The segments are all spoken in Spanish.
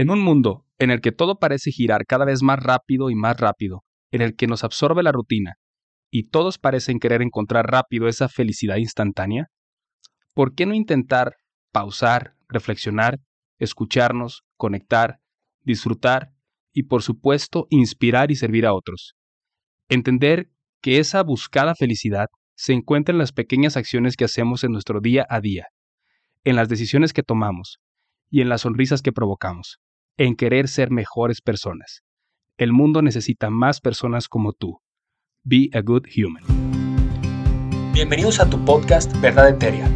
En un mundo en el que todo parece girar cada vez más rápido y más rápido, en el que nos absorbe la rutina, y todos parecen querer encontrar rápido esa felicidad instantánea, ¿por qué no intentar pausar, reflexionar, escucharnos, conectar, disfrutar y por supuesto inspirar y servir a otros? Entender que esa buscada felicidad se encuentra en las pequeñas acciones que hacemos en nuestro día a día, en las decisiones que tomamos y en las sonrisas que provocamos, en querer ser mejores personas. El mundo necesita más personas como tú. Be a good human. Bienvenidos a tu podcast Verdad Etérea,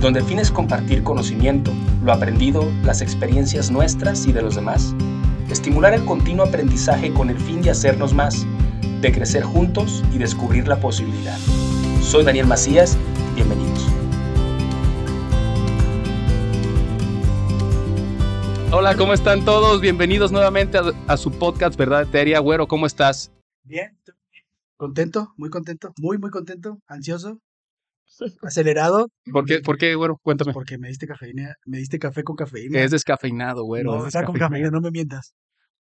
donde el fin es compartir conocimiento, lo aprendido, las experiencias nuestras y de los demás, estimular el continuo aprendizaje con el fin de hacernos más, de crecer juntos y descubrir la posibilidad. Soy Daniel Macías, bienvenidos. Hola, ¿cómo están todos? Bienvenidos nuevamente a, a su podcast Verdad Etérea. Güero, ¿cómo estás? Bien, contento, muy contento, muy, muy contento, ansioso, acelerado. ¿Por qué, por qué güero? Cuéntame. Porque me diste cafeína, me diste café con cafeína. Es descafeinado, güero. no, es está con cafeína, no me mientas.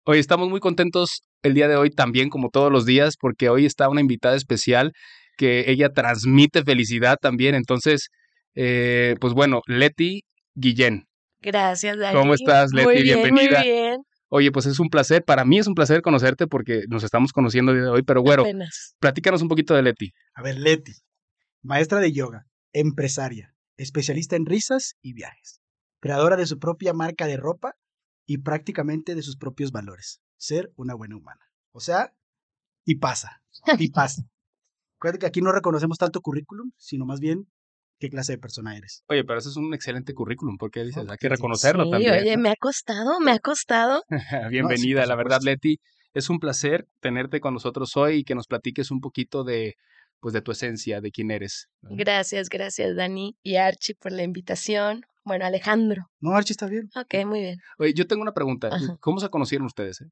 Hoy estamos muy contentos el día de hoy también, como todos los días, porque hoy está una invitada especial que ella transmite felicidad también. Entonces, eh, pues bueno, Leti Guillén. Gracias, Dani. ¿Cómo estás, Leti? Muy bien, Bienvenida. Muy bien. Oye, pues es un placer, para mí es un placer conocerte porque nos estamos conociendo el día de hoy, pero bueno, Apenas. platícanos un poquito de Leti. A ver, Leti, maestra de yoga, empresaria, especialista en risas y viajes, creadora de su propia marca de ropa y prácticamente de sus propios valores, ser una buena humana. O sea, y pasa, y pasa. Acuérdate que aquí no reconocemos tanto currículum, sino más bien qué clase de persona eres. Oye, pero eso es un excelente currículum, porque dices, hay que reconocerlo Sí, también. oye, me ha costado, me ha costado. Bienvenida, la verdad. Leti. Es un placer tenerte con nosotros hoy y que nos platiques un poquito de, pues, de tu esencia, de quién eres. Gracias, gracias, Dani y Archie por la invitación. Bueno, Alejandro. No, Archie, está bien. Ok, muy bien. Oye, yo tengo una pregunta. Ajá. ¿Cómo se conocieron ustedes? eh?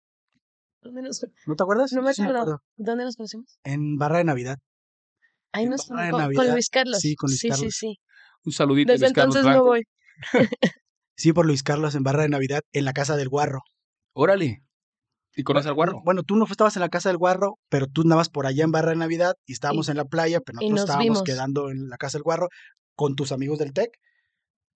¿Dónde nos, ¿No te acuerdas? no me Sí, acuerdo. ¿Dónde nos conocimos? En Barra de Navidad. Ahí nos con, con. Luis Carlos. Sí, con Luis sí, Carlos. Sí, sí, Un saludito. Desde Luis Carlos entonces no Blanco. voy. Sí, por Luis Carlos en Barra de Navidad, en la casa del Guarro. Órale. ¿Y conoces al guarro? Bueno, tú no estabas en la casa del Guarro, pero tú andabas por allá en Barra de Navidad y estábamos Y- en la playa, pero nosotros nos estábamos vimos. quedando en la casa del Guarro con tus amigos del TEC,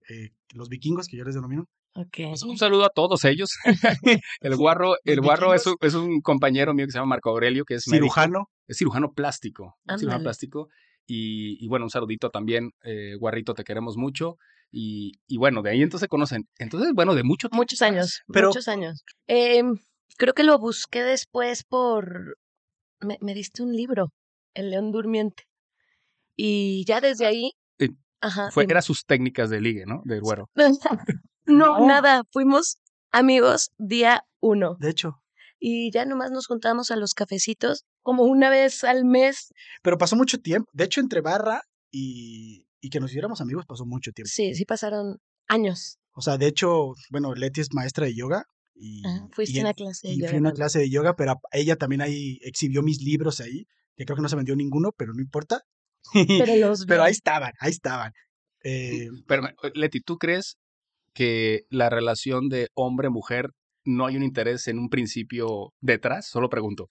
eh, los vikingos, que yo les denomino. Pues un saludo a todos ellos. el guarro, el guarro es un, es un compañero mío que se llama Marco Aurelio, que es médico. Cirujano. es cirujano plástico. es cirujano plástico. Y, y bueno, un saludito también, eh, Guarrito, te queremos mucho. Y, y bueno, de ahí entonces se conocen. Entonces, bueno, de mucho tiempo Muchos años, Pero- muchos años. Em, creo que lo busqué después por... Me, me diste un libro, El León Durmiente. Y ya desde ahí... Ajá. Fue, era sus técnicas de ligue, ¿no? Del güero. No, No. nada. Fuimos amigos día uno. De hecho. Y ya nomás nos juntamos a los cafecitos como una vez al mes. Pero pasó mucho tiempo. De hecho, entre Barra y, y que nos hiciéramos amigos pasó mucho tiempo. Sí, sí pasaron años. O sea, de hecho, bueno, Leti es maestra de yoga. Y, Ajá, Fuiste y a una clase de y yoga fui a una clase de yoga, pero ella también ahí exhibió mis libros ahí, que creo que no se vendió ninguno, pero no importa. Pero los Pero vi. ahí estaban, ahí estaban. Eh, Pero, Leti, ¿tú crees que la relación de hombre-mujer no hay un interés en un principio detrás? Solo pregunto.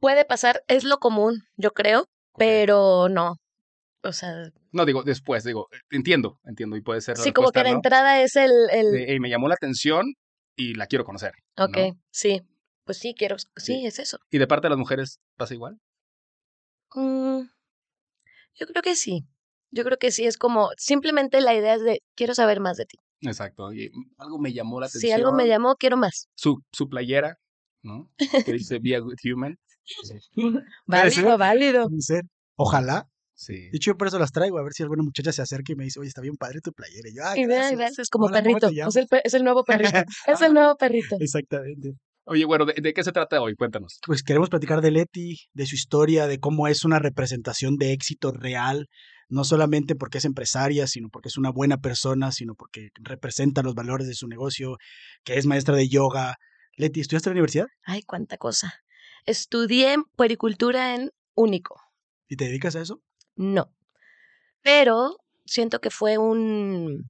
Puede pasar, es lo común, yo creo, pero no. O sea, No, digo, después, digo, entiendo, entiendo, y puede ser la sí, como que la ¿no? entrada es el... el... De, "Ey, me llamó la atención y la quiero conocer. ok, ¿no? sí. Pues sí, quiero... Sí, Sí. es eso. ¿Y de parte de las mujeres pasa igual? Mm, yo creo que sí. Yo creo que sí, es como simplemente la idea es de quiero saber más de ti. Exacto. y algo me llamó la atención. Si algo me llamó, quiero más. Su, su playera, ¿no? Que dice Be a Good Human. Puede ser. Válido, válido. puede ser. Ojalá. Sí. De hecho, yo por eso las traigo, a ver si alguna muchacha se acerca y me dice, oye, está bien padre tu playera. Y yo, "Ay, Y vean, gracias". es como Hola, ¿cómo te perrito. el, es el nuevo perrito. es el nuevo perrito. Exactamente. Oye, bueno, ¿de, de qué se trata hoy? Cuéntanos. Pues queremos platicar de Leti, de su historia, de cómo es una representación de éxito real, no solamente porque es empresaria, sino porque es una buena persona, sino porque representa los valores de su negocio, que es maestra de yoga. Leti, ¿estudiaste en la universidad? Ay, cuánta cosa. Estudié puericultura en Único. ¿Y te dedicas a eso? No. Pero siento que fue un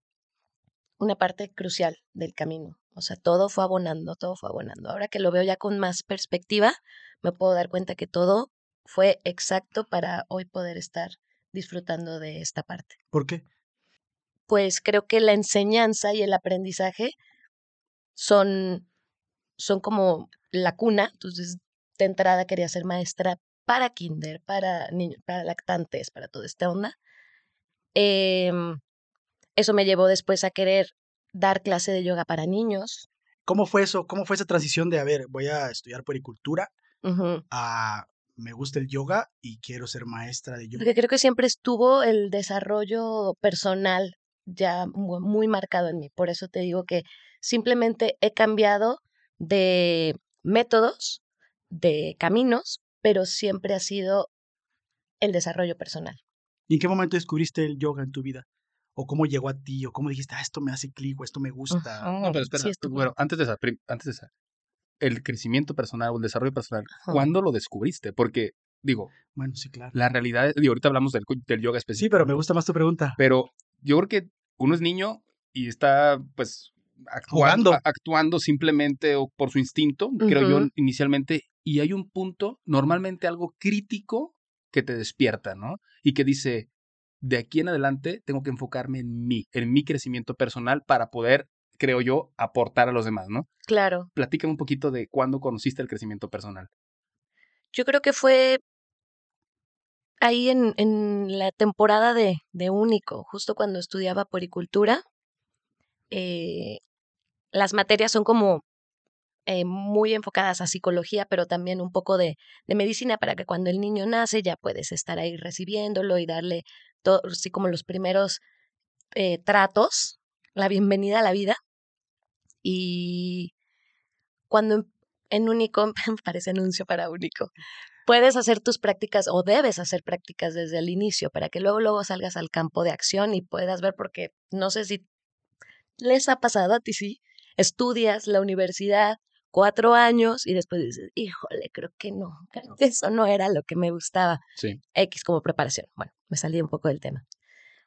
una parte crucial del camino. O sea, todo fue abonando, todo fue abonando. Ahora que lo veo ya con más perspectiva, me puedo dar cuenta que todo fue exacto para hoy poder estar disfrutando de esta parte. ¿Por qué? Pues creo que la enseñanza y el aprendizaje son, son como la cuna. Entonces, de entrada quería ser maestra para kinder, para niños, para lactantes, para toda esta onda. Em, eso me llevó después a querer dar clase de yoga para niños. ¿Cómo fue eso? ¿Cómo fue esa transición de, a ver, voy a estudiar puericultura Ujú. a me gusta el yoga y quiero ser maestra de yoga? Porque creo que siempre estuvo el desarrollo personal ya mu- muy marcado en mí. Por eso te digo que simplemente he cambiado de métodos, de caminos, pero siempre ha sido el desarrollo personal. ¿Y en qué momento descubriste el yoga en tu vida? ¿O cómo llegó a ti? ¿O cómo dijiste, ah, esto me hace clic o esto me gusta? No, pero espera, sí bueno, antes de esa, antes de esa, el crecimiento personal o el desarrollo personal. ¿cuándo lo descubriste? Porque, digo, Bueno, sí, claro. la realidad, digo, ahorita hablamos del, del yoga específico. Sí, pero me gusta más tu pregunta. Pero yo creo que uno es niño y está, pues, actuando, Jugando. actuando simplemente o por su instinto, creo yo, inicialmente, y hay un punto, normalmente algo crítico que te despierta, ¿no? Y que dice, de aquí en adelante tengo que enfocarme en mí, en mi crecimiento personal para poder, creo yo, aportar a los demás, ¿no? Claro, Platícame un poquito de cuándo conociste el crecimiento personal. yo creo que fue ahí en, en la temporada de, de Único, justo cuando estudiaba poricultura. eh, las materias son como eh, muy enfocadas a psicología, pero también un poco de, de medicina para que cuando el niño nace ya puedes estar ahí recibiéndolo y darle todo, así como los primeros eh, tratos, la bienvenida a la vida. Y cuando en, en Único, parece anuncio para Único, puedes hacer tus prácticas o debes hacer prácticas desde el inicio para que luego luego salgas al campo de acción y puedas ver porque no sé si les ha pasado a ti sí estudias la universidad cuatro años y después dices híjole creo que no creo que eso no era lo que me gustaba Sí. X como preparación bueno me salí un poco del tema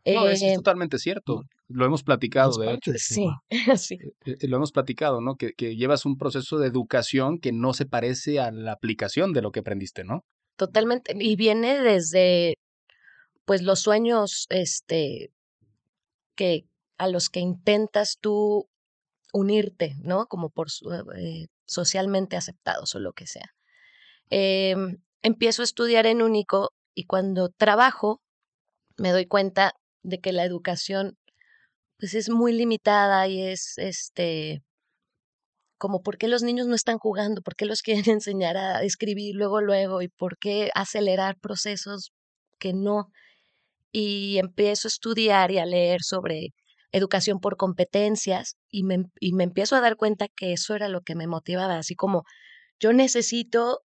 No, es, es Eh, totalmente cierto. Lo hemos platicado, de hecho. sí sí Eh, eh, Lo hemos platicado, ¿no? Que, que llevas un proceso de educación que no se parece a la aplicación de lo que aprendiste, ¿no? Totalmente. Y viene desde, pues, los sueños, este, que a los que intentas tú unirte, ¿no? Como por su- eh, socialmente aceptados o lo que sea. Em, empiezo a estudiar en Único y cuando trabajo me doy cuenta de que la educación, pues, es muy limitada y es, este, como por qué los niños no están jugando, por qué los quieren enseñar a escribir luego, luego, y por qué acelerar procesos que no. Y empiezo a estudiar y a leer sobre educación por competencias y me, y me empiezo a dar cuenta que eso era lo que me motivaba, así como yo necesito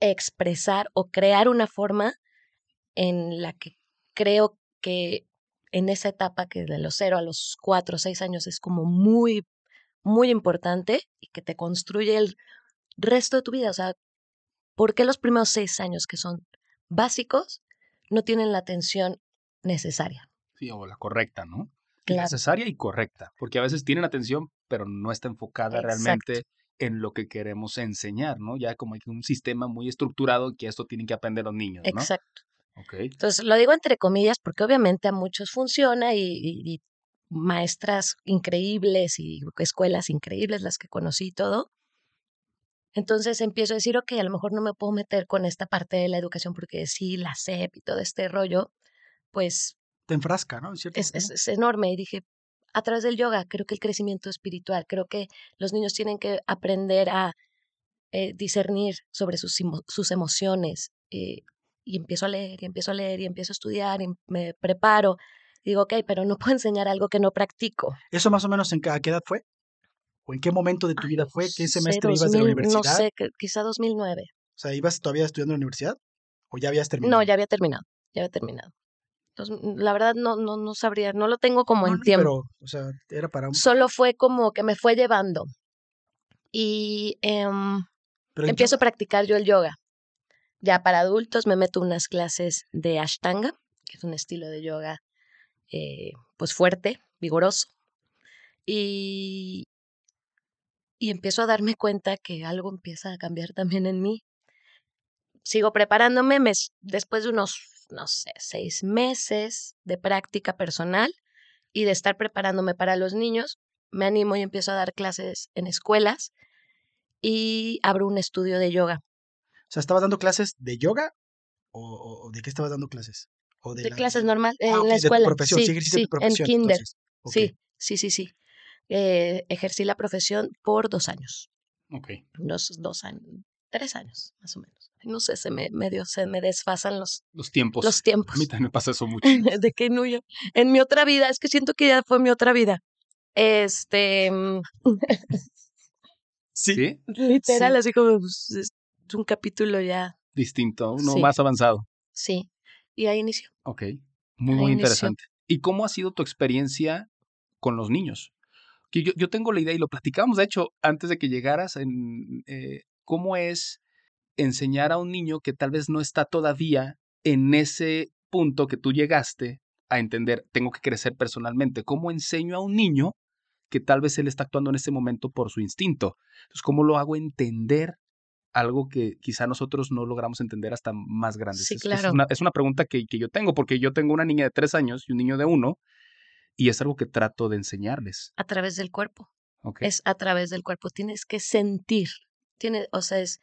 expresar o crear una forma en la que creo que en esa etapa que de los cero a los cuatro o seis años es como muy muy importante y que te construye el resto de tu vida. O sea, ¿por qué los primeros seis años que son básicos no tienen la atención necesaria? Sí, o la correcta, ¿no? Claro. Necesaria y correcta, porque a veces tienen atención, pero no está enfocada Exacto. realmente en lo que queremos enseñar, ¿no? Ya como hay un sistema muy estructurado que esto tienen que aprender los niños, ¿no? Exacto. Ok. Entonces, lo digo entre comillas porque obviamente a muchos funciona y, y- y maestras increíbles y escuelas increíbles las que conocí y todo. Entonces empiezo a decir, ok, a lo mejor no me puedo meter con esta parte de la educación porque sí, la SEP y todo este rollo, pues Te enfrasca, ¿no? Es, es, es enorme. Y dije, a través del yoga, creo que el crecimiento espiritual, creo que los niños tienen que aprender a eh, discernir sobre sus, sus emociones. eh, y empiezo a leer, y empiezo a leer, y empiezo a estudiar, y me preparo. Y digo, ok, pero no puedo enseñar algo que no practico. ¿Eso más o menos en ca- a qué edad fue? ¿O en qué momento de tu vida fue? ¿Qué semestre ibas de la 2000, universidad? No sé, quizá 2009. O sea, ¿ibas todavía estudiando en la universidad? ¿O ya habías terminado? No, ya había terminado, ya había terminado. Entonces, la verdad no, no, no sabría, no lo tengo como No, en tiempo. Pero, o sea, era para un... Solo fue como que me fue llevando. Y em, empiezo a practicar yo el yoga. Ya para adultos me meto unas clases de Ashtanga, que es un estilo de yoga eh, pues fuerte, vigoroso. Y y empiezo a darme cuenta que algo empieza a cambiar también en mí. Sigo preparándome después de unos, no sé, seis meses de práctica personal y de estar preparándome para los niños, me animo y empiezo a dar clases en escuelas y abro un estudio de yoga. O sea, ¿estabas dando clases de yoga o, de qué estabas dando clases? ¿O de, clases normal ah, en la escuela. sí, sí, en kinder. Sí, sí, sí, sí. Eh, ejercí la profesión por dos años. Ok. Dos, dos años, tres años, más o menos. No sé, se me medio, se me desfasan los, los tiempos. Los tiempos. A mí también me pasa eso mucho. de que no yo. En mi otra vida, es que siento que ya fue mi otra vida. Este. Mm, sí. Literal, así como pues, es un capítulo ya. Distinto, uno más avanzado. Sí. Y ahí inició. Ok. Muy, muy interesante. ¿Y cómo ha sido tu experiencia con los niños? Que yo, yo tengo la idea, y lo platicamos, de hecho, antes de que llegaras, en eh, cómo es enseñar a un niño que tal vez no está todavía en ese punto que tú llegaste a entender, tengo que crecer personalmente. ¿Cómo enseño a un niño que tal vez él está actuando en ese momento por su instinto? Entonces, ¿cómo lo hago entender algo que quizá nosotros no logramos entender hasta más grandes? Sí, claro. Es, una, es una, pregunta que, que, yo tengo, porque yo tengo una niña de tres años y un niño de uno, y es algo que trato de enseñarles. A través del cuerpo. Es a través del cuerpo. Tienes que sentir. Tiene, o sea, es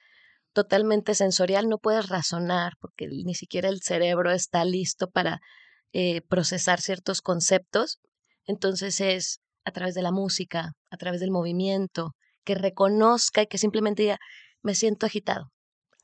totalmente sensorial, no puedes razonar porque ni siquiera el cerebro está listo para eh, procesar ciertos conceptos. Entonces es a través de la música, a través del movimiento, que reconozca y que simplemente diga, me siento agitado.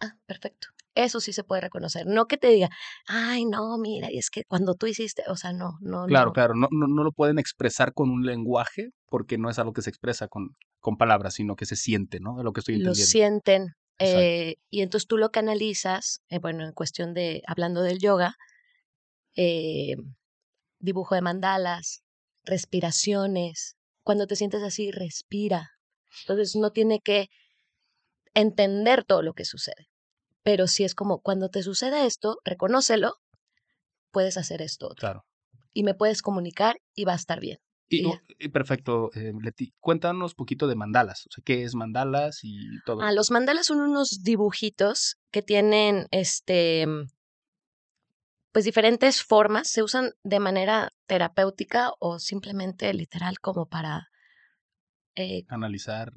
Ah, perfecto. Eso sí se puede reconocer. No que te diga, ay, no, mira, y es que cuando tú hiciste, o sea, no, no. Claro, claro, no, no, no lo pueden expresar con un lenguaje porque no es algo que se expresa con, con palabras, sino que se siente, ¿no? De lo que estoy entendiendo. Lo sienten, eh, y entonces tú lo canalizas, eh, bueno, en cuestión de, hablando del yoga, eh, dibujo de mandalas, respiraciones. Cuando te sientes así, respira. Entonces no tiene que entender todo lo que sucede. Pero si es como, cuando te suceda esto, reconócelo, puedes hacer esto. Claro. Y me puedes comunicar y va a estar bien. Y, perfecto, eh, Leti. Cuéntanos un poquito de mandalas. O sea, ¿qué es mandalas y todo? Ah, los mandalas son unos dibujitos que tienen este pues diferentes formas, se usan de manera terapéutica o simplemente literal como para eh, analizar.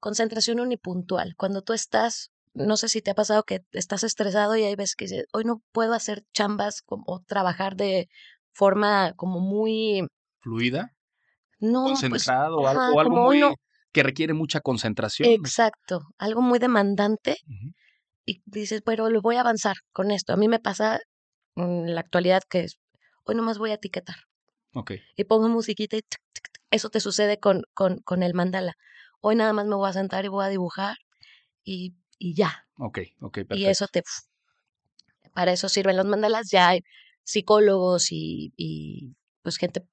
Concentración unipuntual. Cuando tú estás, no sé si te ha pasado que estás estresado y hay veces que hoy no puedo hacer chambas o trabajar de forma como muy fluida. No, pues, concentrado o algo, muy que requiere mucha concentración. Exacto, algo muy demandante. Y dices, pero lo voy a avanzar con esto. A mí me pasa en la actualidad que es, hoy nomás voy a etiquetar. Okay. Y pongo musiquita y eso te sucede con, con, con, el mandala. Hoy nada más me voy a sentar y voy a dibujar y, y ya. Ok, ok, perfecto. Y eso te... Para eso sirven los mandalas. Ya hay psicólogos y, y pues gente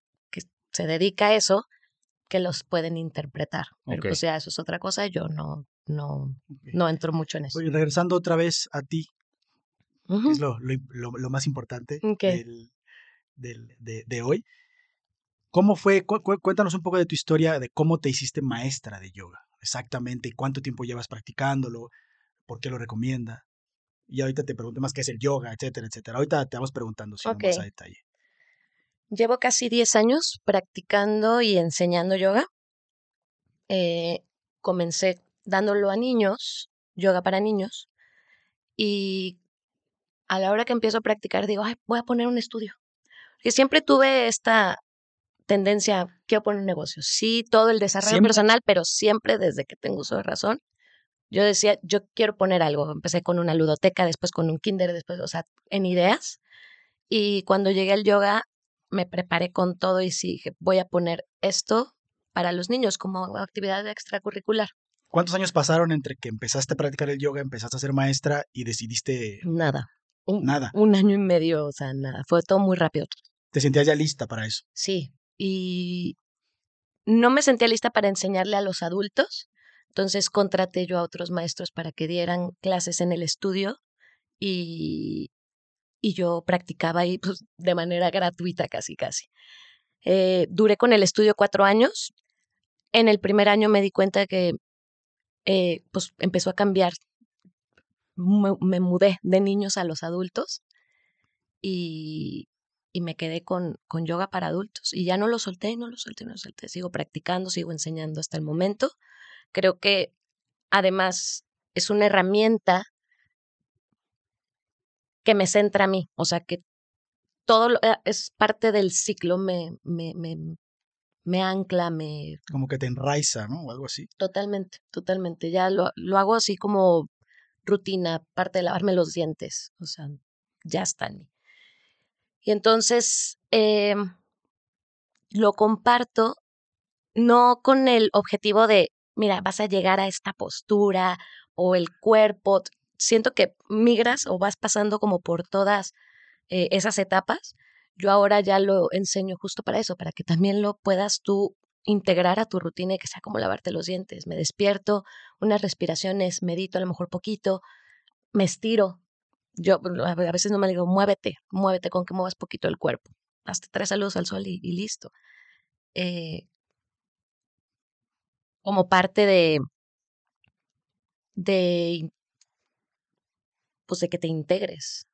se dedica a eso, que los pueden interpretar. Pero pues ya eso es otra cosa, yo no, no, no entro mucho en eso. Oye, regresando otra vez a ti, es lo, lo, más importante del, de, de, hoy. ¿Cómo fue? cuéntanos un poco de tu historia de cómo te hiciste maestra de yoga, exactamente, cuánto tiempo llevas practicándolo, por qué lo recomienda. Y ahorita te pregunto más qué es el yoga, etcétera, etcétera. Ahorita te vamos preguntando si más a detalle. Llevo casi 10 años practicando y enseñando yoga. Eh, comencé dándolo a niños, yoga para niños, y a la hora que empiezo a practicar digo, Ay, voy a poner un estudio. Porque siempre tuve esta tendencia, quiero poner un negocio. Sí, todo el desarrollo personal, pero siempre desde que tengo uso de razón, yo decía, yo quiero poner algo. Empecé con una ludoteca, después con un kinder, después, o sea, en ideas. Y cuando llegué al yoga, me preparé con todo y sí dije, voy a poner esto para los niños como actividad extracurricular. ¿Cuántos años pasaron entre que empezaste a practicar el yoga, empezaste a ser maestra y decidiste... Nada. Un, nada. Un año y medio, o sea, nada. Fue todo muy rápido. ¿Te sentías ya lista para eso? Sí. Y no me sentía lista para enseñarle a los adultos. Entonces contraté yo a otros maestros para que dieran clases en el estudio y, y yo practicaba ahí pues, de manera gratuita casi, casi. Eh, duré con el estudio cuatro años. En el primer año me di cuenta que eh, pues empezó a cambiar. Me, me mudé de niños a los adultos y, y me quedé con, con yoga para adultos. Y ya no lo solté, no lo solté, no lo solté. Sigo practicando, sigo enseñando hasta el momento. Creo que además es una herramienta que me centra a mí, o sea, que todo lo- eh, es parte del ciclo, me, me, me, me ancla, me... Como que te enraiza, ¿no? O algo así. Totalmente, totalmente. Ya lo, lo hago así como rutina, parte de lavarme los dientes, o sea, ya está en mí. Y entonces em, lo comparto no con el objetivo de, mira, vas a llegar a esta postura o el cuerpo. Siento que migras o vas pasando como por todas eh, esas etapas. Yo ahora ya lo enseño justo para eso, para que también lo puedas tú integrar a tu rutina y que sea como lavarte los dientes. Me despierto, unas respiraciones, medito a lo mejor poquito, me estiro. Yo a ve- a veces no me digo, muévete, muévete con que muevas poquito el cuerpo. Hasta tres saludos al sol y, y listo. Eh, como parte de, de, pues de que te integres.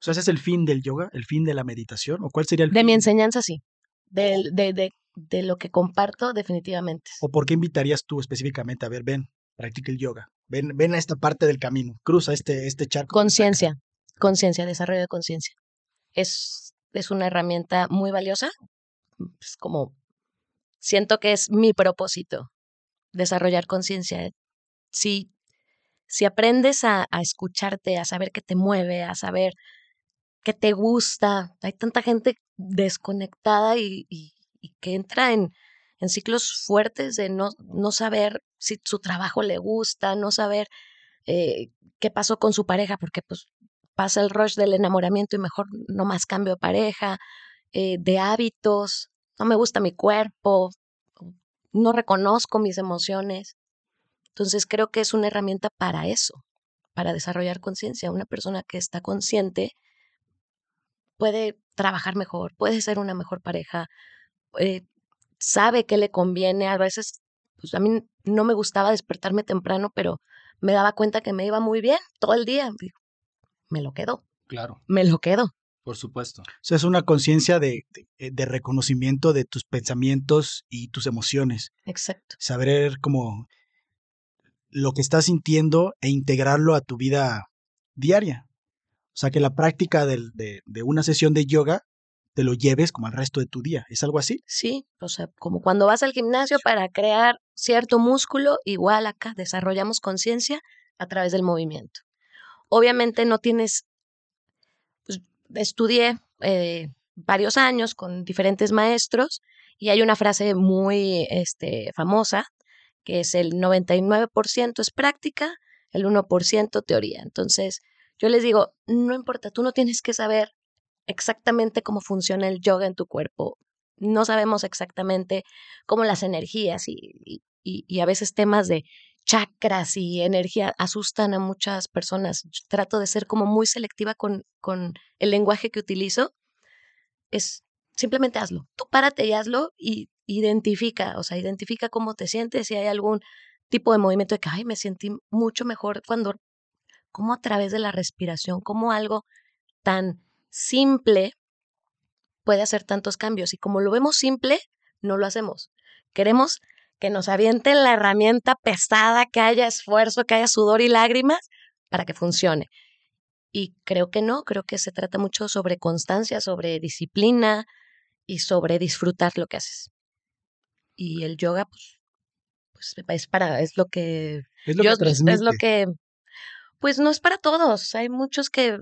O sea, ese es el fin del yoga, el fin de la meditación. ¿O cuál sería el De mi enseñanza, sí. Del- De, de, de lo que comparto, definitivamente. ¿O por qué invitarías tú específicamente a ver, ven, practica el yoga? Ven, ven a esta parte del camino, cruza este, este charco. Conciencia, conciencia, desarrollo de conciencia. Es, es una herramienta muy valiosa. Es como, siento que es mi propósito, desarrollar conciencia. Si, si aprendes a, escucharte, a saber qué te mueve, a saber qué te gusta, hay tanta gente desconectada y, que entra en, en ciclos fuertes de no, no saber si su trabajo le gusta, no saber eh, qué pasó con su pareja, porque pues pasa el rush del enamoramiento y mejor no más cambio de pareja, eh, de hábitos, no me gusta mi cuerpo, no reconozco mis emociones. Entonces creo que es una herramienta para eso, para desarrollar conciencia. Una persona que está consciente puede trabajar mejor, puede ser una mejor pareja, eh, sabe qué le conviene. A veces, pues a mí no me gustaba despertarme temprano, pero me daba cuenta que me iba muy bien todo el día. Digo, Me lo quedo, Claro, me lo quedo. Por supuesto. O sea, es una conciencia de, de, de reconocimiento de tus pensamientos y tus emociones. Exacto. Saber como lo que estás sintiendo e integrarlo a tu vida diaria. O sea, que la práctica del- de, de una sesión de yoga te lo lleves como al resto de tu día. ¿Es algo así? Sí, o sea, como cuando vas al gimnasio para crear cierto músculo, igual acá desarrollamos conciencia a través del movimiento. Obviamente no tienes, estudié eh, varios años con diferentes maestros y hay una frase muy este, famosa que es el 99% es práctica, el 1% teoría. Entonces, yo les digo, no importa, tú no tienes que saber exactamente cómo funciona el yoga en tu cuerpo. No sabemos exactamente cómo las energías y, y- a veces temas de chakras y energía asustan a muchas personas. Trato de ser como muy selectiva con, con el lenguaje que utilizo. Es simplemente hazlo. Tú párate y hazlo y identifica, o sea, identifica cómo te sientes, si hay algún tipo de movimiento de que, ay, me sentí mucho mejor cuando, como a través de la respiración, como algo tan simple puede hacer tantos cambios. Y como lo vemos simple, no lo hacemos. Queremos que nos avienten la herramienta pesada, que haya esfuerzo, que haya sudor y lágrimas para que funcione. Y creo que no, creo que se trata mucho sobre constancia, sobre disciplina y sobre disfrutar lo que haces. Y el yoga, pues, pues es para, es lo que Es lo yo- que transmite. es lo que, pues no es para todos. Hay muchos que,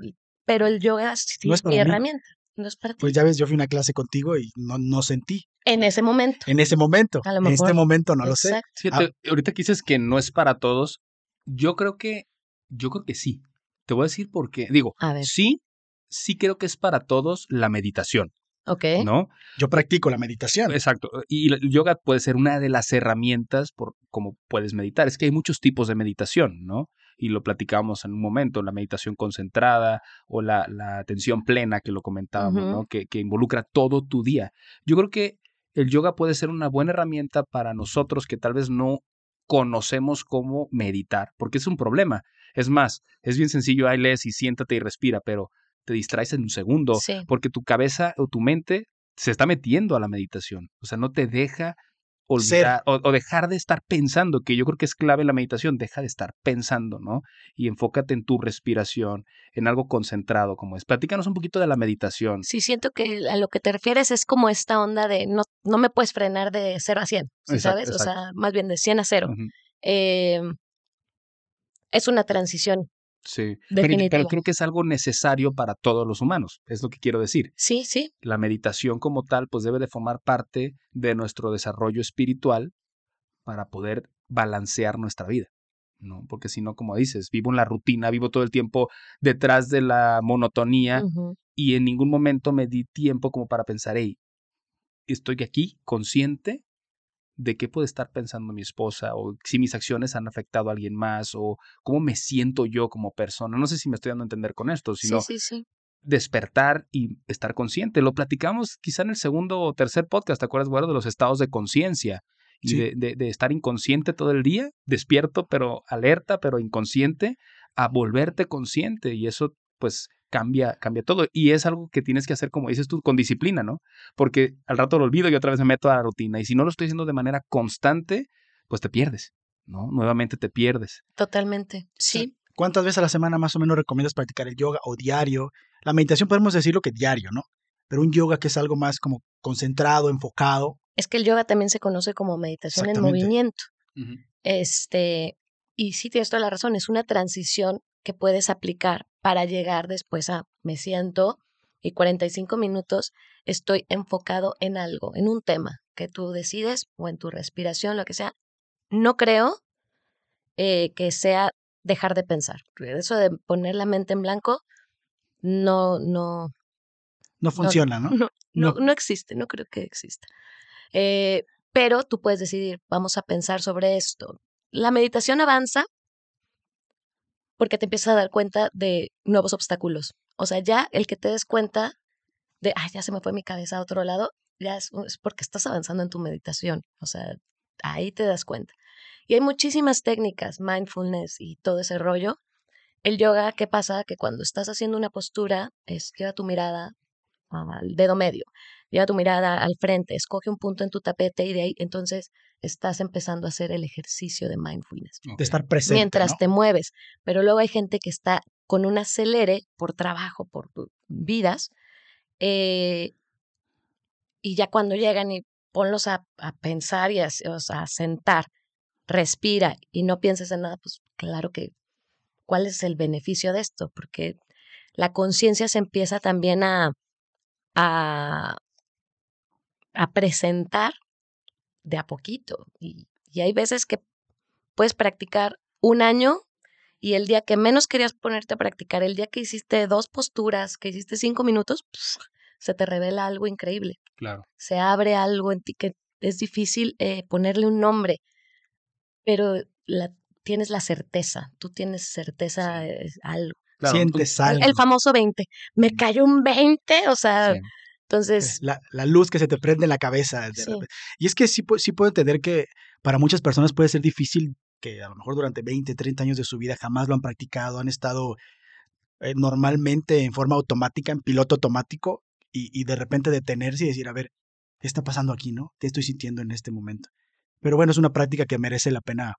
pero el yoga sí No es mi mí. herramienta. No es para ti. Pues ya ves, yo fui a una clase contigo y no, no sentí. en ese momento. En ese momento. A lo En este mejor. momento no lo sé. Exacto. Fíjate, ahorita que dices que no es para todos, yo creo que, yo creo que sí. Te voy a decir por qué. Digo, A ver, sí, sí creo que es para todos la meditación, ok. ¿no? Yo practico la meditación. Exacto. Y el yoga puede ser una de las herramientas por cómo puedes meditar. Es que hay muchos tipos de meditación, ¿no? Y lo platicamos en un momento, la meditación concentrada o la, la atención plena que lo comentábamos. ¿no? Que, que involucra todo tu día. Yo creo que el yoga puede ser una buena herramienta para nosotros que tal vez no conocemos cómo meditar, porque es un problema. Es más, es bien sencillo, ahí lees y siéntate y respira, pero te distraes en un segundo, Sí. porque tu cabeza o tu mente se está metiendo a la meditación. O sea, no te deja olvidar o, o dejar de estar pensando, que yo creo que es clave la meditación, deja de estar pensando, ¿no? Y enfócate en tu respiración, en algo concentrado como es. Platícanos un poquito de la meditación. Sí, siento que a lo que te refieres es como esta onda de no, no me puedes frenar de 0 a 100, ¿sí Exacto, ¿sabes? O sea, más bien de 100 a 0. Ujú, es una transición. Sí, pero, creo que es algo necesario para todos los humanos, es lo que quiero decir. Sí, sí, La meditación como tal, pues debe de formar parte de nuestro desarrollo espiritual para poder balancear nuestra vida, ¿no? Porque si no, como dices, vivo en la rutina, vivo todo el tiempo detrás de la monotonía y en ningún momento me di tiempo como para pensar, hey, estoy aquí consciente de qué puede estar pensando mi esposa o si mis acciones han afectado a alguien más o cómo me siento yo como persona. No sé si me estoy dando a entender con esto, sino sí, sí, sí. despertar y estar consciente. Lo platicamos quizá en el segundo o tercer podcast, ¿te acuerdas, Güero? De los estados de conciencia y de- de estar inconsciente todo el día, despierto pero alerta, pero inconsciente, a volverte consciente y eso pues cambia, cambia todo. Y es algo que tienes que hacer, como dices tú, con disciplina, ¿no? Porque al rato lo olvido y otra vez me meto a la rutina. Y si no lo estoy haciendo de manera constante, pues te pierdes, ¿no? Nuevamente te pierdes. Totalmente. Sí, ¿Cuántas veces a la semana más o menos recomiendas practicar el yoga o diario? La meditación podemos decirlo que diario, ¿no? Pero un yoga que es algo más como concentrado, enfocado. es que el yoga también se conoce como meditación en movimiento. Este, y sí tienes toda la razón, es una transición que puedes aplicar para llegar después a me siento y 45 minutos estoy enfocado en algo, en un tema que tú decides o en tu respiración, lo que sea. No creo eh, que sea dejar de pensar. Eso de poner la mente en blanco no, no, No funciona, ¿no? no, no, No. no existe, no creo que exista. Eh, pero tú puedes decidir, vamos a pensar sobre esto. La meditación avanza porque te empiezas a dar cuenta de nuevos obstáculos. O sea, ya el que te des cuenta de, ay, ya se me fue mi cabeza a otro lado, ya es, porque estás avanzando en tu meditación. O sea, ahí te das cuenta. Y hay muchísimas técnicas, mindfulness y todo ese rollo. El yoga, ¿qué pasa? Que cuando estás haciendo una postura, es lleva tu mirada al dedo medio, lleva tu mirada al frente, escoge un punto en tu tapete y de ahí entonces estás empezando a hacer el ejercicio de mindfulness De estar presente. mientras ¿no? te mueves. Pero luego hay gente que está con un acelere por trabajo, por vidas, eh, y ya cuando llegan y ponlos a, a pensar y a, o sea, a sentar, respira y no pienses en nada, pues claro que, ¿cuál es el beneficio de esto? Porque la conciencia se empieza también a, a, a presentar de a poquito. Y, y hay veces que puedes practicar un año y el día que menos querías ponerte a practicar, el día que hiciste dos posturas, que hiciste cinco minutos, se te revela algo increíble. Claro. Se abre algo en ti que es difícil eh, ponerle un nombre, pero la, tienes la certeza, tú tienes certeza Sí. de algo. Claro, Sientes El, algo. el famoso 20, me cayó un 20, o sea, Sí. Entonces, La, la luz que se te prende en la cabeza. de Sí. repente. Y es que sí, sí puedo entender que para muchas personas puede ser difícil que a lo mejor durante 20, 30 años de su vida jamás lo han practicado, han estado eh, normalmente en forma automática, en piloto automático, y, y de repente detenerse y decir, a ver, ¿qué está pasando aquí, no? ¿Qué estoy sintiendo en este momento? Pero bueno, es una práctica que merece la pena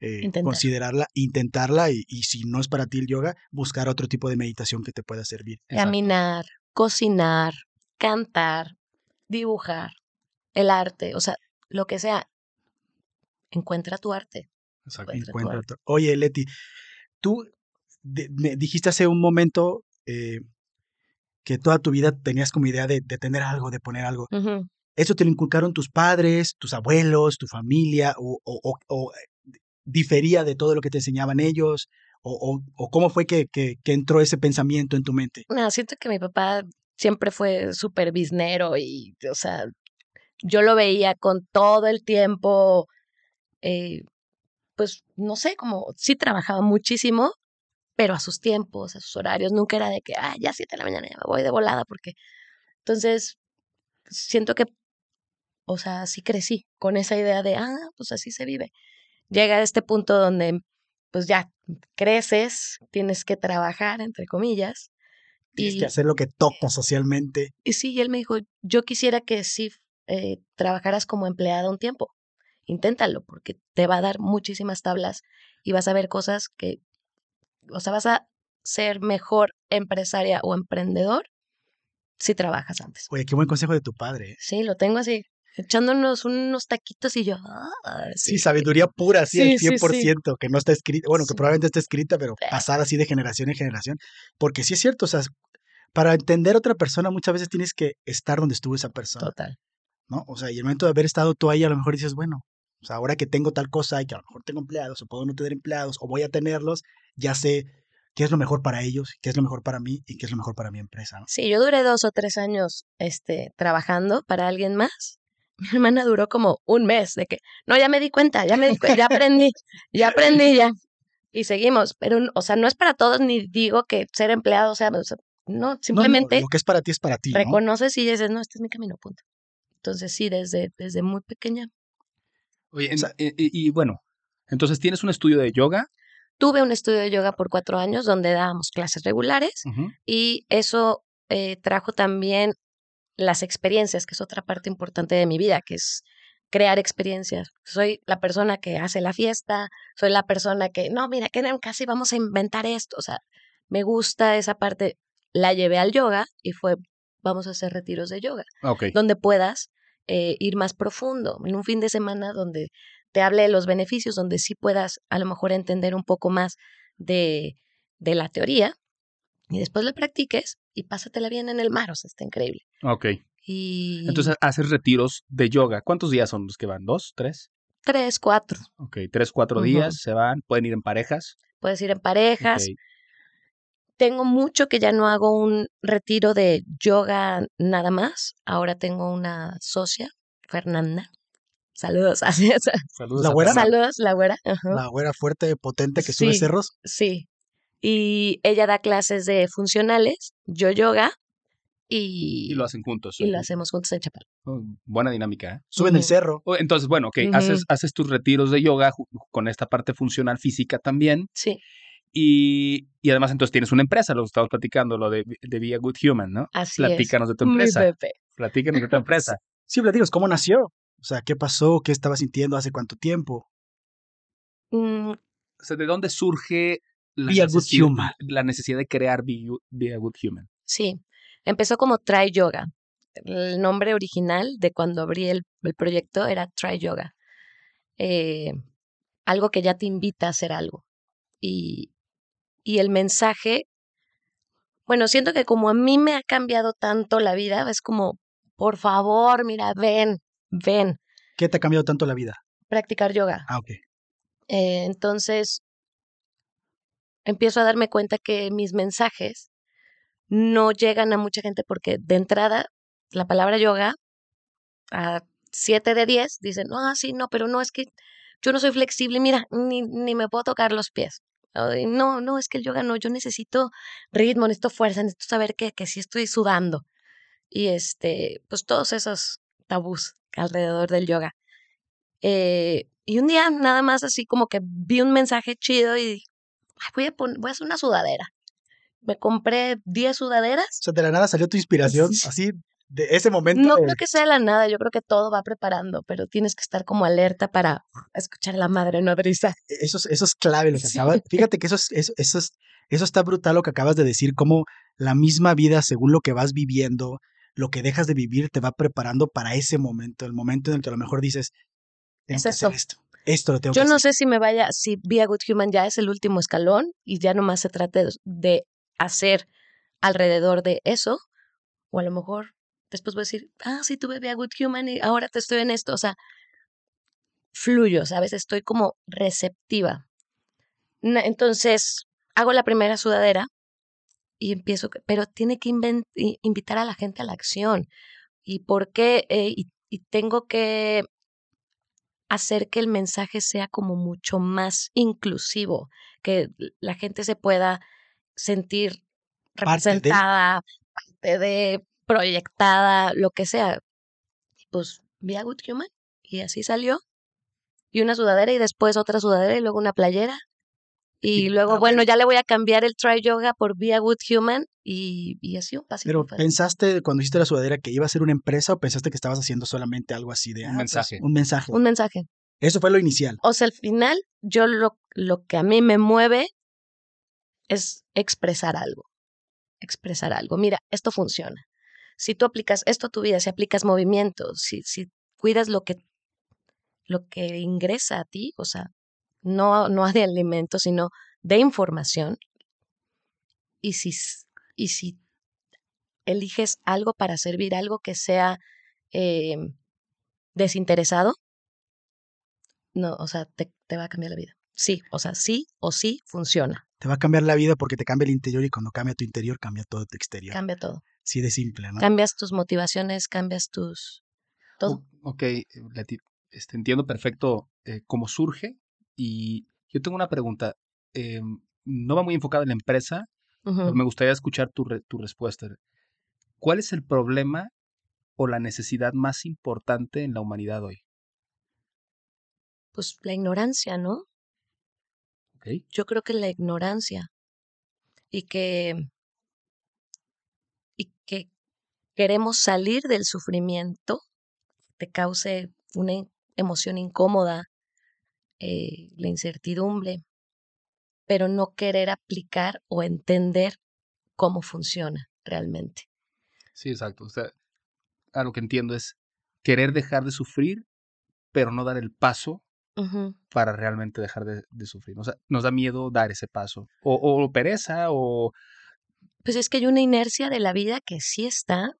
eh, considerarla, intentarla, y, y si no es para ti el yoga, buscar otro tipo de meditación que te pueda servir. Exacto. caminar, cocinar, cantar, dibujar, el arte, o sea, lo que sea, encuentra tu arte. Exacto. Encuentra tu Encuentra arte. otro. Oye, Leti, tú de- me dijiste hace un momento eh, que toda tu vida tenías como idea de, de tener algo, de poner algo. ¿Eso te lo inculcaron tus padres, tus abuelos, tu familia, o, o- o- o, eh, difería de todo lo que te enseñaban ellos? ¿O, o- o cómo fue que, que- que entró ese pensamiento en tu mente? No, siento que mi papá siempre fue súper biznero y, o sea, yo lo veía con todo el tiempo, eh, pues, no sé, como sí trabajaba muchísimo, pero a sus tiempos, a sus horarios, nunca era de que, ah, ya siete de la mañana, ya me voy de volada, porque entonces siento que, o sea, sí crecí con esa idea de, ah, pues así se vive. llega a este punto donde pues ya creces, tienes que trabajar, entre comillas. Tienes Y, que hacer lo que toca socialmente. y sí, y él me dijo, yo quisiera que sí eh, trabajaras como empleada un tiempo. Inténtalo, porque te va a dar muchísimas tablas y vas a ver cosas que, o sea, vas a ser mejor empresaria o emprendedor si trabajas antes. Oye, qué buen consejo de tu padre. ¿eh? Sí, lo tengo así, echándonos unos taquitos y yo, ah, Sí, sabiduría pura, así al Sí, sí, sí. 100%, que no está escrita, bueno, que Sí. probablemente está escrita, pero Sí. pasada así de generación en generación. Porque sí es cierto, o sea, para entender a otra persona muchas veces tienes que estar donde estuvo esa persona, Total. ¿no? O sea, y el momento de haber estado tú ahí, a lo mejor dices, bueno, o sea, ahora que tengo tal cosa y que a lo mejor tengo empleados o puedo no tener empleados o voy a tenerlos, ya sé qué es lo mejor para ellos, qué es lo mejor para mí y qué es lo mejor para mi empresa, ¿no? Sí, yo duré dos o tres años este, trabajando para alguien más. Mi hermana duró como un mes de que, no, ya me di cuenta, ya me di cuenta, ya aprendí, ya aprendí, ya. Y seguimos, pero, o sea, no es para todos, ni digo que ser empleado, o sea, no, No, no, simplemente lo que es para ti es para ti, ¿no? reconoces y dices, no, este es mi camino, punto. Entonces, sí, desde, desde muy pequeña. Oye, en- O sea- y, bueno, entonces tienes un estudio de yoga. Tuve un estudio de yoga por cuatro años donde dábamos clases regulares y eso eh, trajo también las experiencias, que es otra parte importante de mi vida, que es crear experiencias. Soy la persona que hace la fiesta, soy la persona que, no, mira, que casi vamos a inventar esto. O sea, me gusta esa parte. La llevé al yoga y fue, vamos a hacer retiros de yoga, Ok. donde puedas eh, ir más profundo, en un fin de semana donde te hable de los beneficios, donde sí puedas a lo mejor entender un poco más de, de la teoría y después la practiques y pásatela bien en el mar, o sea, está increíble. Ok. Y Entonces haces retiros de yoga. ¿Cuántos días son los que van? ¿Dos? ¿Tres? tres, cuatro, Ok, tres, cuatro días se van. Pueden ir en parejas. puedes ir en parejas. Tengo mucho que ya no hago un retiro de yoga nada más. Ahora tengo una socia, Fernanda. Saludos. así es. Saludos. ¿La güera? Saludos, la güera. ajá. La güera fuerte, potente que sube Sí. cerros. Sí. Y ella da clases de funcionales, yo yoga y, Y lo hacen juntos. y lo hacemos juntos en Chaparro. Oh, Buena dinámica, ¿eh? Suben el cerro. Oh, Entonces, bueno, ok, haces, haces tus retiros de yoga con esta parte funcional física también. Sí, Y, y además, entonces tienes una empresa, lo estamos platicando, lo de, de Be a Good Human, ¿no? así Platícanos de tu es. Mi empresa. bebé. Platícanos de tu empresa. Sí, platícanos, ¿cómo nació? O sea, ¿qué pasó? ¿Qué estaba sintiendo? ¿Hace cuánto tiempo? Mm, O sea, ¿de dónde surge la, Be a Good necesidad, Human. la necesidad de crear Be, You- Be a Good Human? sí, empezó como Try Yoga. El nombre original de cuando abrí el, el proyecto era Try Yoga. Eh, algo que ya te invita a hacer algo. Y, y el mensaje, bueno, siento que como a mí me ha cambiado tanto la vida, es como, por favor, mira, ven, ven, ¿Qué te ha cambiado tanto la vida? practicar yoga. Ah, ok. Eh, entonces, empiezo a darme cuenta que mis mensajes no llegan a mucha gente porque de entrada la palabra yoga a 7 de 10 dicen, ah, sí, no, pero no, es que yo no soy flexible, mira, ni, ni me puedo tocar los pies. No, no, es que el yoga no, yo necesito ritmo, necesito fuerza, necesito saber que, que sí estoy sudando. Y este, pues todos esos tabús alrededor del yoga. Eh, y un día nada más así como que vi un mensaje chido y dije, "Ay, voy a, voy a hacer una sudadera. Me compré 10 sudaderas. O sea, de la nada salió tu inspiración, Sí. así, de ese momento. No de- creo que sea de la nada, yo creo que todo va preparando, pero tienes que estar como alerta para escuchar a la madre nodriza. Eso es, eso es clave lo que Sí. acabas. Fíjate que eso es, eso, eso es, eso está brutal lo que acabas de decir, cómo la misma vida, según lo que vas viviendo, lo que dejas de vivir, te va preparando para ese momento, el momento en el que a lo mejor dices, tengo Es que hacer esto. Esto. Esto lo tengo Yo que no hacer. sé si me vaya, si Be a Good Human ya es el último escalón y ya nomás se trate de- hacer alrededor de eso, o a lo mejor después voy a decir, ah, sí, tuve Be a Good Human y ahora te estoy en esto, o sea, fluyo, ¿sabes? Estoy como receptiva. Entonces, hago la primera sudadera y empiezo, pero tiene que invitar a la gente a la acción. ¿Y por qué? Eh, y, y tengo que hacer que el mensaje sea como mucho más inclusivo, que la gente se pueda sentir Parte de. representada, parte de, proyectada, lo que sea. Pues, Be a Good Human. Y así salió. y una sudadera y después otra sudadera y luego una playera. Y Y- luego, bueno, ya le voy a cambiar el try yoga por Be a Good Human y, y así un pasito. Pero fue. ¿pensaste cuando hiciste la sudadera que iba a ser una empresa o pensaste que estabas haciendo solamente algo así de Un ah, pues, mensaje. un mensaje. Un mensaje. Eso fue lo inicial. O sea, al final, yo lo, lo que a mí me mueve es expresar algo. Expresar algo. Mira, esto funciona. Si tú aplicas esto a tu vida, si aplicas movimientos, si, si cuidas lo que, lo que ingresa a ti, o sea, no, no de alimentos, sino de información, y si, y si eliges algo para servir, algo que sea eh, desinteresado, no, o sea, te, te va a cambiar la vida. Sí, o sea, sí o sí funciona. Te va a cambiar la vida porque te cambia el interior y cuando cambia tu interior, cambia todo tu exterior. Cambia todo. Sí, de simple, ¿no? Cambias tus motivaciones, cambias tus... Todo. O- ok, eh, Leti, este, entiendo perfecto eh, cómo surge y yo tengo una pregunta. em, no va muy enfocada en la empresa, pero me gustaría escuchar tu, re- tu respuesta. ¿Cuál es el problema o la necesidad más importante en la humanidad hoy? Pues la ignorancia, ¿no? ¿Ok? Yo creo que la ignorancia y que y que queremos salir del sufrimiento te cause una emoción incómoda, eh, la incertidumbre, pero no querer aplicar o entender cómo funciona realmente. Sí, exacto. O sea, a lo que entiendo es querer dejar de sufrir, pero no dar el paso para realmente dejar de, de sufrir. O sea, nos da miedo dar ese paso. O, o pereza, o Pues es que hay una inercia de la vida que sí está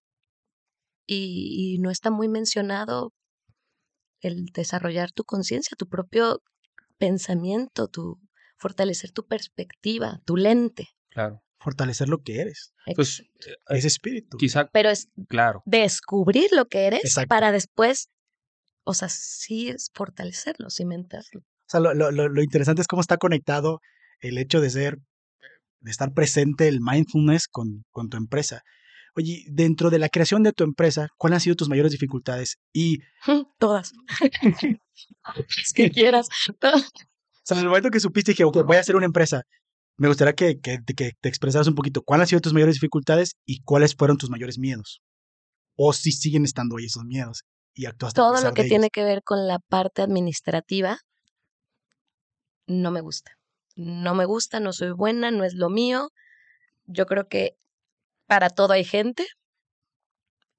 y, y no está muy mencionado el desarrollar tu conciencia, tu propio pensamiento, tu fortalecer tu perspectiva, tu lente. claro. Fortalecer lo que eres. Pues eh, Ese espíritu. quizá, Pero es claro. descubrir lo que eres Exacto. para después, o sea, sí es fortalecerlo, cimentarlo. O sea, lo, lo- lo- lo interesante es cómo está conectado el hecho de ser, de estar presente el mindfulness con, con tu empresa. Oye, dentro de la creación de tu empresa, ¿cuáles han sido tus mayores dificultades? Y, Todas. es que quieras. o sea, en el momento que supiste que voy a hacer una empresa, me gustaría que, que, que te expresaras un poquito cuáles han sido tus mayores dificultades y cuáles fueron tus mayores miedos. O si siguen estando ahí esos miedos y actuaste a Todo pesar lo que de tiene que ver con la parte administrativa no me gusta. No me gusta, no soy buena, no es lo mío. Yo creo que para todo hay gente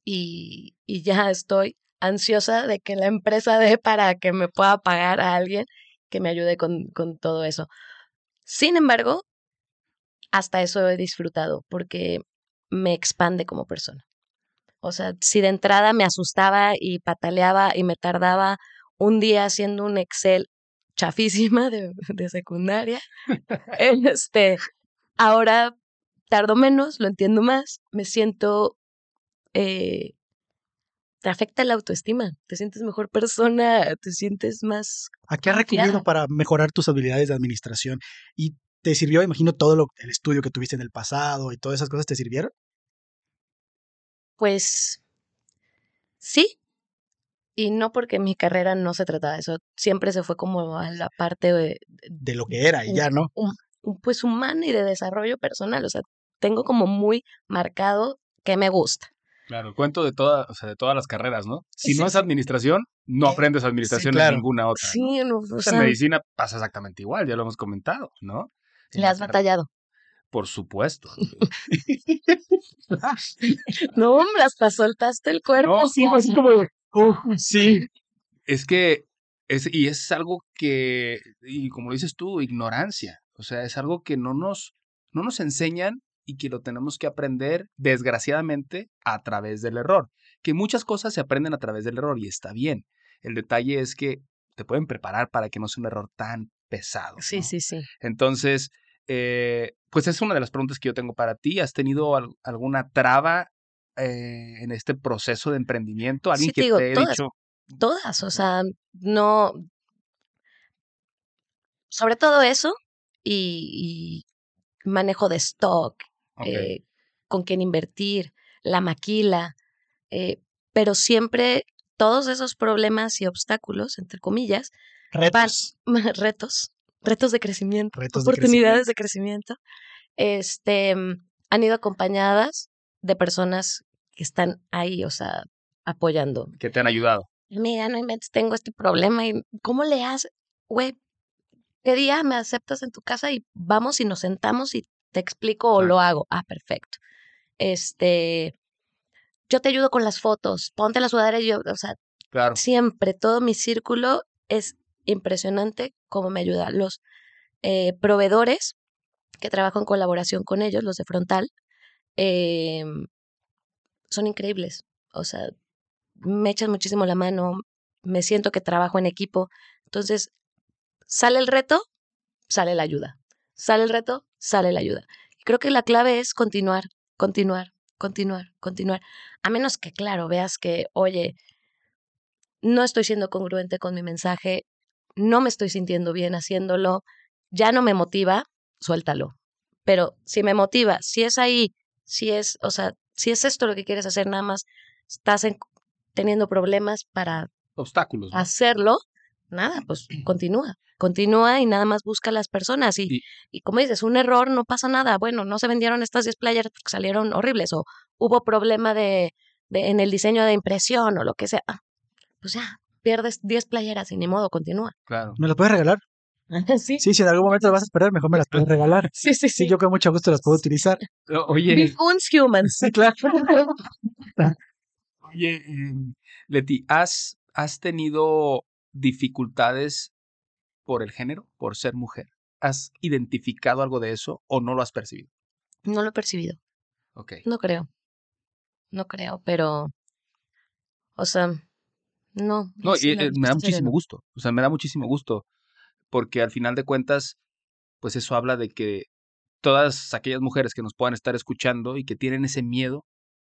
y, y ya estoy ansiosa de que la empresa dé para que me pueda pagar a alguien que me ayude con, con todo eso. Sin embargo, hasta eso he disfrutado porque me expande como persona. O sea, si de entrada me asustaba y pataleaba y me tardaba un día haciendo un Excel chafísima de, de secundaria, este, ahora tardo menos, lo entiendo más, me siento, eh, te afecta la autoestima, te sientes mejor persona, te sientes más ¿A qué has recurrido para mejorar tus habilidades de administración? ¿Y te sirvió, imagino, todo lo, el estudio que tuviste en el pasado y todas esas cosas te sirvieron? Pues sí, y no porque mi carrera no se trataba de eso, siempre se fue como a la parte de, De lo que era y ya, ¿no? Pues humana y de desarrollo personal, o sea, tengo como muy marcado que me gusta. Claro, el cuento de, toda, o sea, de todas las carreras, ¿no? Si Sí, no es sí. administración, no Eh, aprendes administración claro. en ninguna otra. Sí, no, o Pues sea, en medicina pasa exactamente igual, ya lo hemos comentado, ¿no? En le has batallado. Por supuesto. No, hombre, hasta soltaste el cuerpo. No, así, así como "Oh, sí. es que, es, y es algo que, y como lo dices tú, ignorancia. O sea, es algo que no nos, no nos enseñan y que lo tenemos que aprender, desgraciadamente, a través del error. Que muchas cosas se aprenden a través del error y está bien. El detalle es que te pueden preparar para que no sea un error tan pesado. Sí, ¿no? sí, sí. Entonces, eh, pues es una de las preguntas que yo tengo para ti. ¿Has tenido al- alguna traba eh, en este proceso de emprendimiento? ¿Alguien Sí, te que digo, te todas. dicho, Todas, o sea, no. Sobre todo eso y, y manejo de stock, eh, con quién invertir, la maquila, eh, pero siempre todos esos problemas y obstáculos, entre comillas, Retos. van- retos, retos de crecimiento, Retos de oportunidades de crecimiento, este, han ido acompañadas de personas que están ahí, o sea, apoyando. Que te han ayudado. Mira, no inventes, tengo este problema y ¿cómo le haces? Güey, ¿qué día me aceptas en tu casa y vamos y nos sentamos y te explico o lo hago? Ah, perfecto. Este, yo te ayudo con las fotos, ponte la sudadera y yo, o sea, Claro. siempre todo mi círculo es impresionante cómo me ayuda. Los eh, proveedores que trabajo en colaboración con ellos, los de Frontal, em, son increíbles. O sea, me echan muchísimo la mano, me siento que trabajo en equipo. Entonces, sale el reto, sale la ayuda. Sale el reto, sale la ayuda. Y creo que la clave es continuar, continuar, continuar, continuar. A menos que, claro, veas que, oye, no estoy siendo congruente con mi mensaje, no me estoy sintiendo bien haciéndolo, ya no me motiva, suéltalo. Pero si me motiva, si es ahí, si es, o sea, si es esto lo que quieres hacer, nada más estás en- teniendo problemas para Obstáculos. ¿no? hacerlo, nada, pues continúa, continúa y nada más busca a las personas. Y, Y- y como dices, un error, no pasa nada. Bueno, no se vendieron estas 10 playeras porque salieron horribles o hubo problema de, de- en el diseño de impresión o lo que sea. Ah, Pues ya, pierdes 10 playeras y ni modo, continúa. Claro. ¿Me las puedes regalar? sí, Sí, si en algún momento las vas a esperar, mejor me las puedes regalar. sí, sí. Sí, yo con mucho gusto las puedo utilizar. Oye, Big Uns Humans. Sí, claro. oye, em, Leti, ¿has, ¿has tenido dificultades por el género, por ser mujer? ¿Has identificado algo de eso o no lo has percibido? No lo he percibido. Ok. No creo. No creo, pero. O sea, no. No, y, eh, me da sería muchísimo gusto. O sea, me da muchísimo gusto. Porque al final de cuentas, pues eso habla de que todas aquellas mujeres que nos puedan estar escuchando y que tienen ese miedo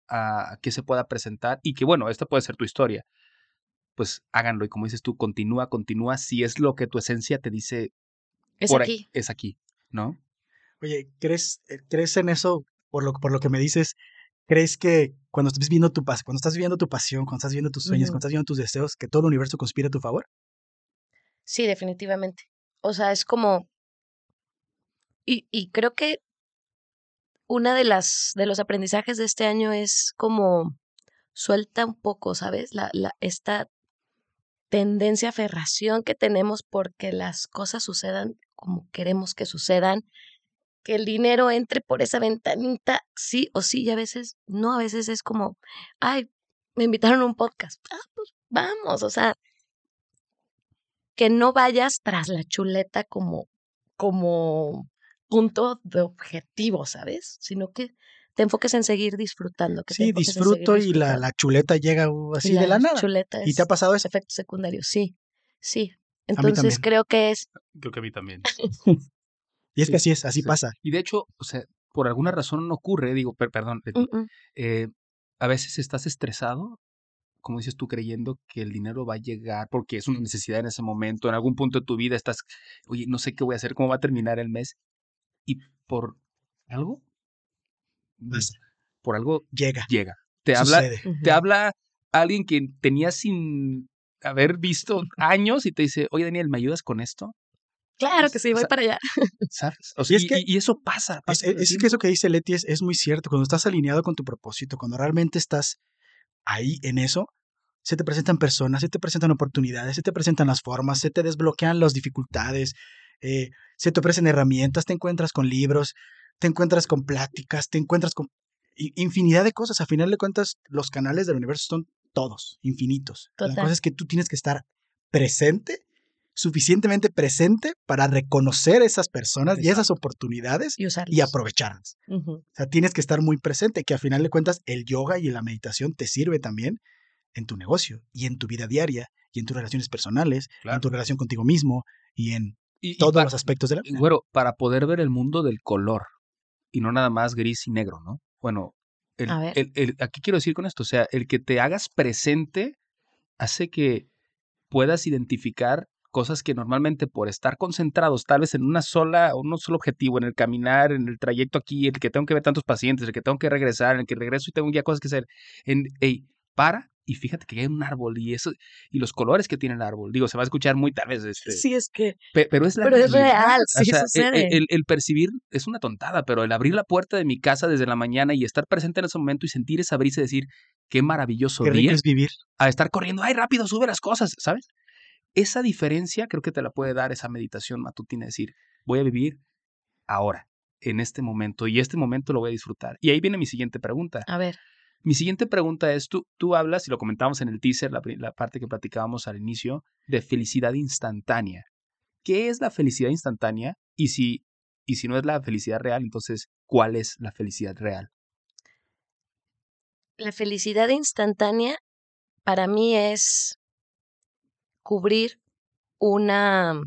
a que se pueda presentar y que, bueno, esta puede ser tu historia, pues háganlo. Y como dices tú, continúa, continúa. Si es lo que tu esencia te dice, Es por ahí, aquí. es aquí, ¿no? Oye, ¿crees, eh, ¿crees en eso por lo, por lo que me dices? ¿Crees que cuando estás viviendo tu pas cuando estás viviendo tu pasión, cuando estás viviendo tus sueños, cuando estás viviendo tus deseos, que todo el universo conspira a tu favor? Sí, definitivamente. O sea, es como. Y, y creo que una de las de los aprendizajes de este año es como suelta un poco, ¿sabes? La, la, esta tendencia, aferración que tenemos porque las cosas sucedan como queremos que sucedan, que el dinero entre por esa ventanita, sí o sí, y a veces no, a veces es como, ay, me invitaron a un podcast, ah, pues vamos, o sea, que no vayas tras la chuleta como, como punto de objetivo, ¿sabes? Sino que te enfoques en seguir disfrutando. Que Sí, disfruto y la, chuleta llega así de la nada. chuleta ¿Y te ha es pasado eso? efecto secundario, sí, sí. Entonces creo que es, Creo que a mí también. Y es Sí, que así es, así sí. pasa. Y de hecho, o sea, por alguna razón no ocurre, digo, per- perdón, eh, a veces estás estresado, como dices tú, creyendo que el dinero va a llegar porque es una necesidad en ese momento, en algún punto de tu vida estás, oye, no sé qué voy a hacer, cómo va a terminar el mes, y por algo, Pasa. por algo Llega, llega. Te habla, te habla alguien que tenías sin haber visto años y te dice, oye, Daniel, ¿me ayudas con esto? Claro que sí, o voy sea, para allá. ¿Sabes? O sea, es y, que- y- y eso pasa. Es, pasa es- que eso que dice Leti es, es muy cierto. Cuando estás alineado con tu propósito, cuando realmente estás ahí en eso, se te presentan personas, se te presentan oportunidades, se te presentan las formas, se te desbloquean las dificultades, eh, se te ofrecen herramientas, te encuentras con libros, te encuentras con pláticas, te encuentras con infinidad de cosas. A final de cuentas, los canales del universo son todos, infinitos. La Total. cosa es que tú tienes que estar presente, suficientemente presente para reconocer esas personas y esas oportunidades Y aprovecharlas. O sea, tienes que estar muy presente, que a final de cuentas el yoga y la meditación te sirve también en tu negocio y en tu vida diaria y en tus relaciones personales, Claro. en tu relación contigo mismo y en Y- y todos los aspectos de la vida. Güero, para poder ver el mundo del color y no nada más gris y negro, ¿no? Bueno, el, el- aquí quiero decir con esto, o sea, el que te hagas presente hace que puedas identificar cosas que normalmente por estar concentrados tal vez en una sola, un solo objetivo, en el caminar, en el trayecto aquí, el que tengo que ver tantos pacientes, el que tengo que regresar, en el que regreso y tengo ya cosas que hacer, en, hey, para y fíjate que hay un árbol y eso y los colores que tiene el árbol. Digo, se va a escuchar muy tal vez este, Sí, es que. pe- pero es la Pero es real, O sí sea, e- sucede. e- el, el percibir es una tontada, pero el abrir la puerta de mi casa desde la mañana y estar presente en ese momento y sentir esa brisa y decir, qué maravilloso Qué día, es vivir. a estar corriendo, ay, rápido, sube las cosas, ¿sabes? Esa diferencia creo que te la puede dar esa meditación matutina, decir, voy a vivir ahora, en este momento, y este momento lo voy a disfrutar. Y ahí viene mi siguiente pregunta. A ver, Mi siguiente pregunta es, tú, tú hablas, y lo comentamos en el teaser, la parte que platicábamos al inicio, de felicidad instantánea. ¿Qué es la felicidad instantánea? Y si, y si no es la felicidad real, entonces, ¿cuál es la felicidad real? la felicidad instantánea para mí es cubrir una.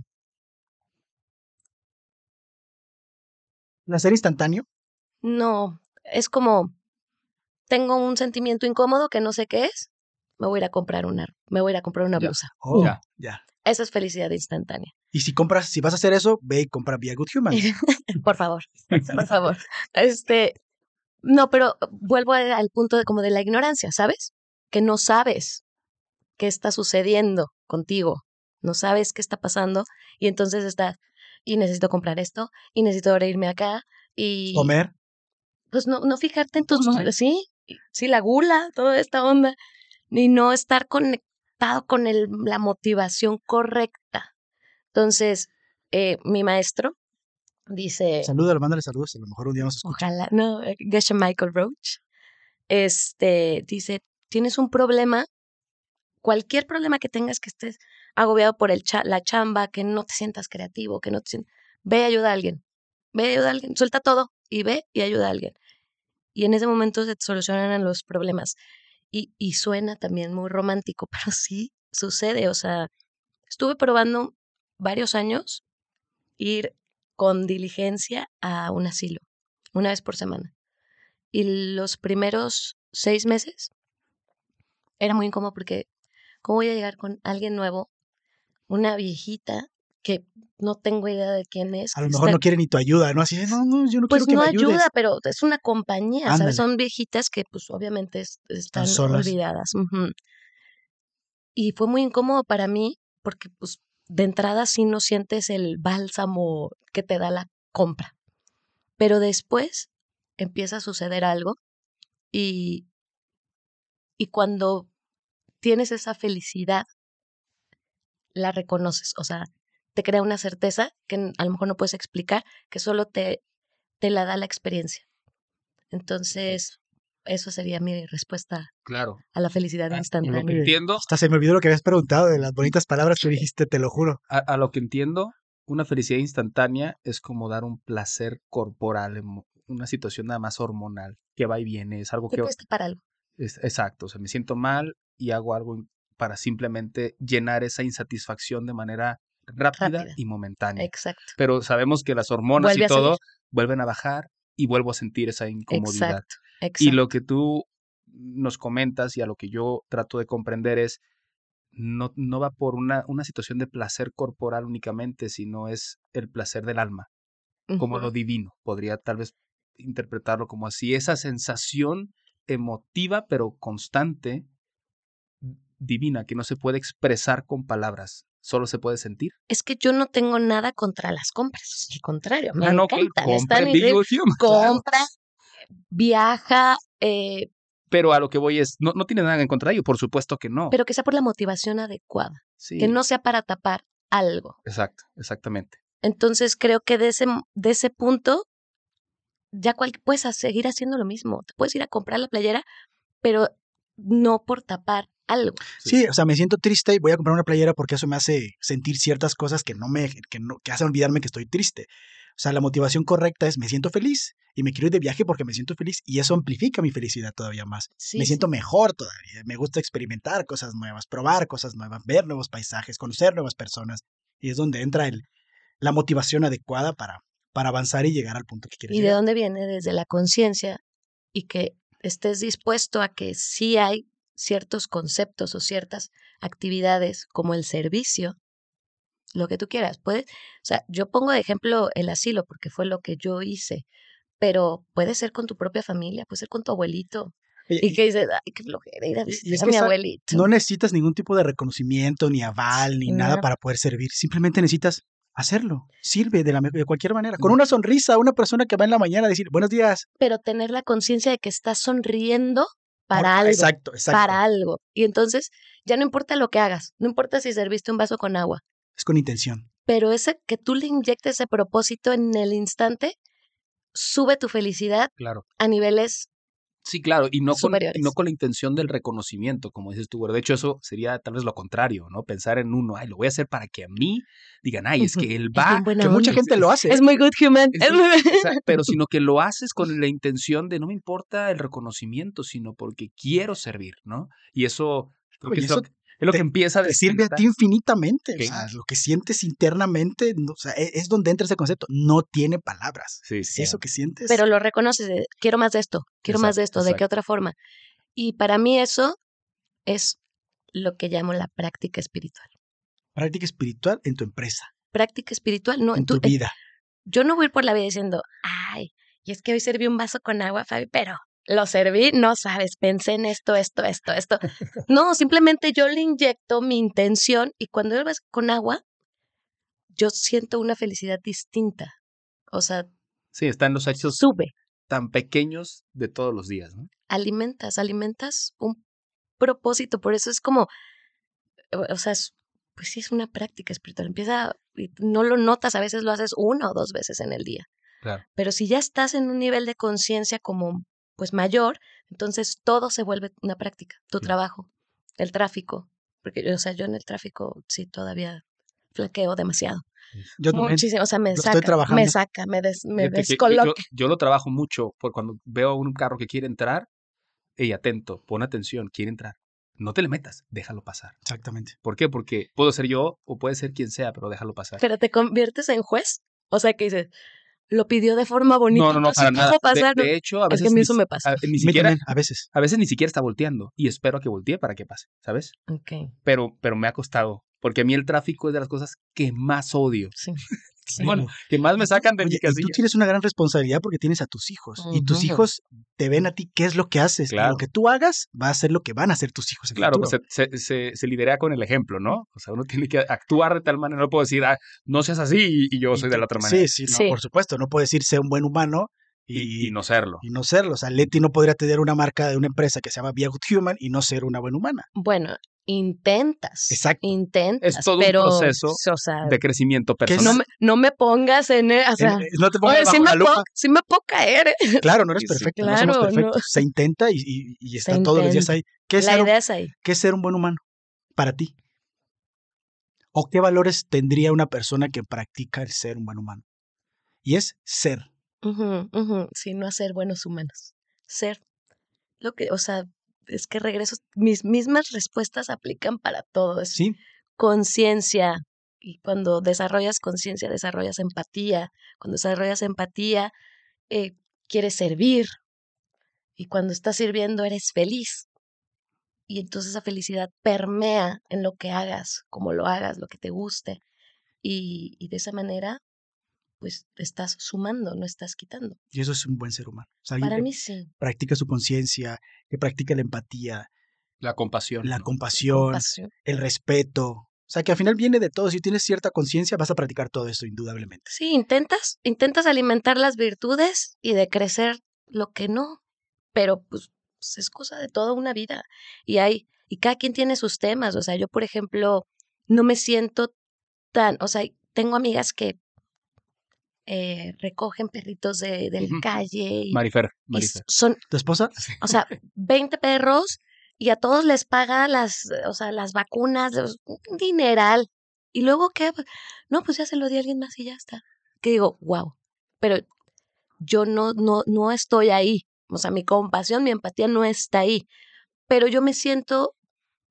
Placer instantáneo. No, es como. Tengo un sentimiento incómodo que no sé qué es. Me voy a ir a comprar una, me voy a ir a comprar una Ya. blusa. Oh, Ya. ya. Esa es felicidad instantánea. Y si compras, si vas a hacer eso, ve y compra Be a Good Human. Por favor, por favor. Este, no, pero vuelvo al punto de como de la ignorancia, ¿sabes? Que no sabes qué está sucediendo contigo, no sabes qué está pasando y entonces estás y necesito comprar esto y necesito ahora irme acá y Comer. pues no no fijarte en tus sí, sí la gula, toda esta onda y no estar conectado con el, la motivación correcta. Entonces, eh, mi maestro dice Saludos, mándale saludos. A lo mejor un día nos escucha. Ojalá, no, eh, Geshe Michael Roach, este, dice, tienes un problema, cualquier problema que tengas que estés agobiado por el cha- la chamba, que no te sientas creativo, que no te sientas, ve y ayuda a alguien, ve y ayuda a alguien, suelta todo y ve y ayuda a alguien. Y en ese momento se solucionan los problemas. Y, y suena también muy romántico, pero sí sucede, o sea, estuve probando varios años ir con diligencia a un asilo, una vez por semana. Y los primeros seis meses era muy incómodo porque, ¿cómo voy a llegar con alguien nuevo? Una viejita que no tengo idea de quién es. A lo que mejor está- no quiere ni tu ayuda, ¿no? Así, no, no, yo no pues quiero que no me ayudes. ayuda, pero es una compañía, Ándale. ¿sabes? Son viejitas que pues obviamente es- están solas. olvidadas. ujú. Y fue muy incómodo para mí porque pues de entrada sí no sientes el bálsamo que te da la compra. Pero después empieza a suceder algo y, y cuando tienes esa felicidad, la reconoces, o sea, te crea una certeza que a lo mejor no puedes explicar, que solo te, te la da la experiencia. Entonces, eso sería mi respuesta Claro. a la felicidad A, lo instantánea. que entiendo, Hasta se me olvidó lo que habías preguntado de las bonitas palabras que dijiste, te lo juro. a, a lo que entiendo, una felicidad instantánea es como dar un placer corporal, una situación nada más hormonal, que va y viene, es algo ¿Qué que... cuesta para algo? es- exacto, o sea, me siento mal y hago algo para simplemente llenar esa insatisfacción de manera rápida, Rápida. y momentánea. Exacto. Pero sabemos que las hormonas Vuelve y todo vuelven a bajar y vuelvo a sentir esa incomodidad. Exacto. Exacto. Y lo que tú nos comentas y a lo que yo trato de comprender es, no, no va por una, una situación de placer corporal únicamente, sino es el placer del alma, como lo divino. Podría tal vez interpretarlo como así, esa sensación emotiva pero constante, divina, que no se puede expresar con palabras, solo se puede sentir. Es que yo no tengo nada contra las compras. Al contrario, me Ah, no, que encantan. compra Human, claro. Compra, viaja, eh, Pero a lo que voy es, no, no tiene nada en contra de ello, por supuesto que no. pero que sea por la motivación adecuada. Sí, Que no sea para tapar algo. Exacto, exactamente. Entonces creo que de ese, de ese punto ya cual, puedes a- seguir haciendo lo mismo. Te puedes ir a comprar la playera, pero no por tapar algo. Sí, o sea, me siento triste y voy a comprar una playera porque eso me hace sentir ciertas cosas que no me, que no, que hacen olvidarme que estoy triste. O sea, la motivación correcta es me siento feliz y me quiero ir de viaje porque me siento feliz y eso amplifica mi felicidad todavía más. Sí, me sí. siento mejor todavía. Me gusta experimentar cosas nuevas, probar cosas nuevas, ver nuevos paisajes, conocer nuevas personas. Y es donde entra el, la motivación adecuada para, para avanzar y llegar al punto que quieres ¿Y de dónde viene? Desde la conciencia y que estés dispuesto a que sí hay ciertos conceptos o ciertas actividades como el servicio, lo que tú quieras. Puedes, o sea, yo pongo de ejemplo el asilo porque fue lo que yo hice, pero puede ser con tu propia familia, puede ser con tu abuelito, Y que dices, ay, qué flojera ir a es visitar a mi abuelito. No necesitas ningún tipo de reconocimiento, ni aval, ni nada Nada. para poder servir. Simplemente necesitas hacerlo. Sirve de, la, de cualquier manera. Con una sonrisa, una persona que va en la mañana a decir, buenos días. Pero tener la conciencia de que estás sonriendo para Por- algo. Exacto, exacto. Para algo. Y entonces ya no importa lo que hagas, no importa si serviste un vaso con agua, Es con intención. pero ese que tú le inyectes ese propósito en el instante sube tu felicidad Claro. a niveles Sí, claro, y no, con, y no con la intención del reconocimiento, como dices tú. De hecho, eso sería tal vez lo contrario, ¿no? Pensar en uno, ay, lo voy a hacer para que a mí digan, ay, es que él va. Que mucha gente lo hace. Es muy good human. Es es muy- muy- o sea, pero sino que lo haces con la intención de no me importa el reconocimiento, sino porque quiero servir, ¿no? Y eso, creo que eso es lo te- que empieza a te sirve a ti infinitamente. O sea, lo que sientes internamente, no, o sea, e- es donde entra ese concepto. No tiene palabras. Sí, sí. Eso que sientes. Pero lo reconoces, de, quiero más de esto, quiero más de Exacto, esto, ¿de qué otra forma? Y para mí eso es lo que llamo la práctica espiritual. práctica espiritual en tu empresa, Práctica espiritual, no, en tú- tu vida. yo no voy por la vida diciendo, ay, y es que hoy serví un vaso con agua, Fabi, pero lo serví, no sabes, pensé en esto, esto, esto, esto. No, simplemente yo le inyecto mi intención y cuando yo con agua, yo siento una felicidad distinta. O sea, Sí, están los hechos sube, tan pequeños de todos los días, ¿no? alimentas, alimentas un propósito, por eso es como, o sea, es- pues sí es una práctica espiritual, empieza, y no lo notas, a veces lo haces una o dos veces en el día. Claro. Pero si ya estás en un nivel de conciencia como pues mayor, entonces todo se vuelve una práctica. Tu trabajo, el tráfico, porque o sea, yo en el tráfico sí todavía flaqueo demasiado. Yo también. Muchísimo, o sea, me saca, trabajando. me saca, me, des, me descoloca. Yo, yo lo trabajo mucho por cuando veo un carro que quiere entrar, y atento, pon atención, quiere entrar. No te le metas, déjalo pasar. Exactamente. ¿Por qué? Porque puedo ser yo o puede ser quien sea, pero déjalo pasar. Pero te conviertes en juez. O sea, que dices, lo pidió de forma bonita. no, no, no, para nada. De- pasar, de, hecho, a Es veces que a mí eso si- me pasa. a- ni siquiera, también, a veces. a veces ni siquiera está volteando y espero a que voltee para que pase, ¿sabes? Ok, Pero, pero me ha costado, porque a mí el tráfico es de las cosas que más odio, sí. Sí. bueno, que más me sacan de Oye, mi y tú casilla. tienes una gran responsabilidad porque tienes a tus hijos. Y tus hijos te ven a ti qué es lo que haces. y Claro. lo que tú hagas va a ser lo que van a hacer tus hijos. En Claro, pues se, se, se, se lidera con el ejemplo, ¿no? O sea, uno tiene que actuar de tal manera, no puedo decir, ah, no seas así y, y yo soy de la otra manera. Sí, sí, no, Sí. por supuesto. No puedo decir ser un buen humano y, Y, y no serlo. y no serlo. O sea, Leti no podría tener una marca de una empresa que se llama Be a Good Human y no ser una buena humana. Bueno, intentas. Exacto. Intentas. Es todo un pero, proceso O sea, De crecimiento personal. no me, no me pongas en. e- O sea, En- eh, no te pongas oye, sí me, puedo, sí me puedo caer. ¿eh? Claro, no eres sí. perfecto, no somos no. perfectos. Se intenta y, y- y está Se todos los días ahí. ¿Qué es, La ser, un- idea es ahí. qué es ser un buen humano para ti? ¿O qué valores tendría una persona que practica el ser un buen humano? Y es ser. Ujú, Sí, no hacer buenos humanos. Ser lo que, o sea, es que regreso. Mis mismas respuestas aplican para todo. Es ¿Sí? conciencia. Y cuando desarrollas conciencia, desarrollas empatía. Cuando desarrollas empatía, eh, quieres servir. Y cuando estás sirviendo, eres feliz. Y entonces esa felicidad permea en lo que hagas, como lo hagas, lo que te guste. Y, y de esa manera, pues estás sumando, no estás quitando. Y eso es un buen ser humano. O sea, alguien Para mí sí. practica su conciencia, que practica la empatía, La compasión. la ¿no? compasión, compasión. el respeto. O sea, que al final viene de todo. Si tienes cierta conciencia, vas a practicar todo esto, indudablemente. Sí, intentas, intentas alimentar las virtudes y de crecer lo que no, pero pues, pues, es cosa de toda una vida. Y hay, y cada quien tiene sus temas. O sea, yo, por ejemplo, no me siento tan, o sea, tengo amigas que eh, recogen perritos de, de la calle y, Marifer, y Marifer. son, ¿Tu esposa? o sea, 20 perros y a todos les paga las, o sea, las vacunas, los- un dineral. Y luego, ¿qué? Pues, No, pues ya se lo di a alguien más y ya está. Que digo, wow. Pero yo no, no, no estoy ahí. O sea, mi compasión, mi empatía no está ahí. Pero yo me siento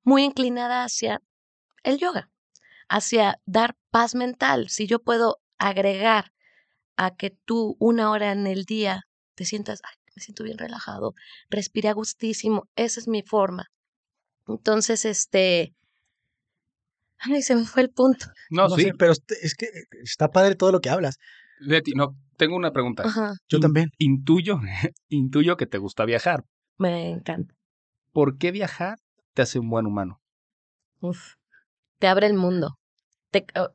muy inclinada hacia el yoga, hacia dar paz mental. Si yo puedo agregar a que tú una hora en el día te sientas, ay, me siento bien relajado, respiré a gustísimo, esa es mi forma. Entonces, este, ay, se me fue el punto. No, No sí. sé, pero es que está padre todo lo que hablas. Leti, no, tengo una pregunta. Ajá. Yo In- también. Intuyo, intuyo que te gusta viajar. Me encanta. ¿Por qué viajar te hace un buen humano? Uf, te abre el mundo. Te, oh,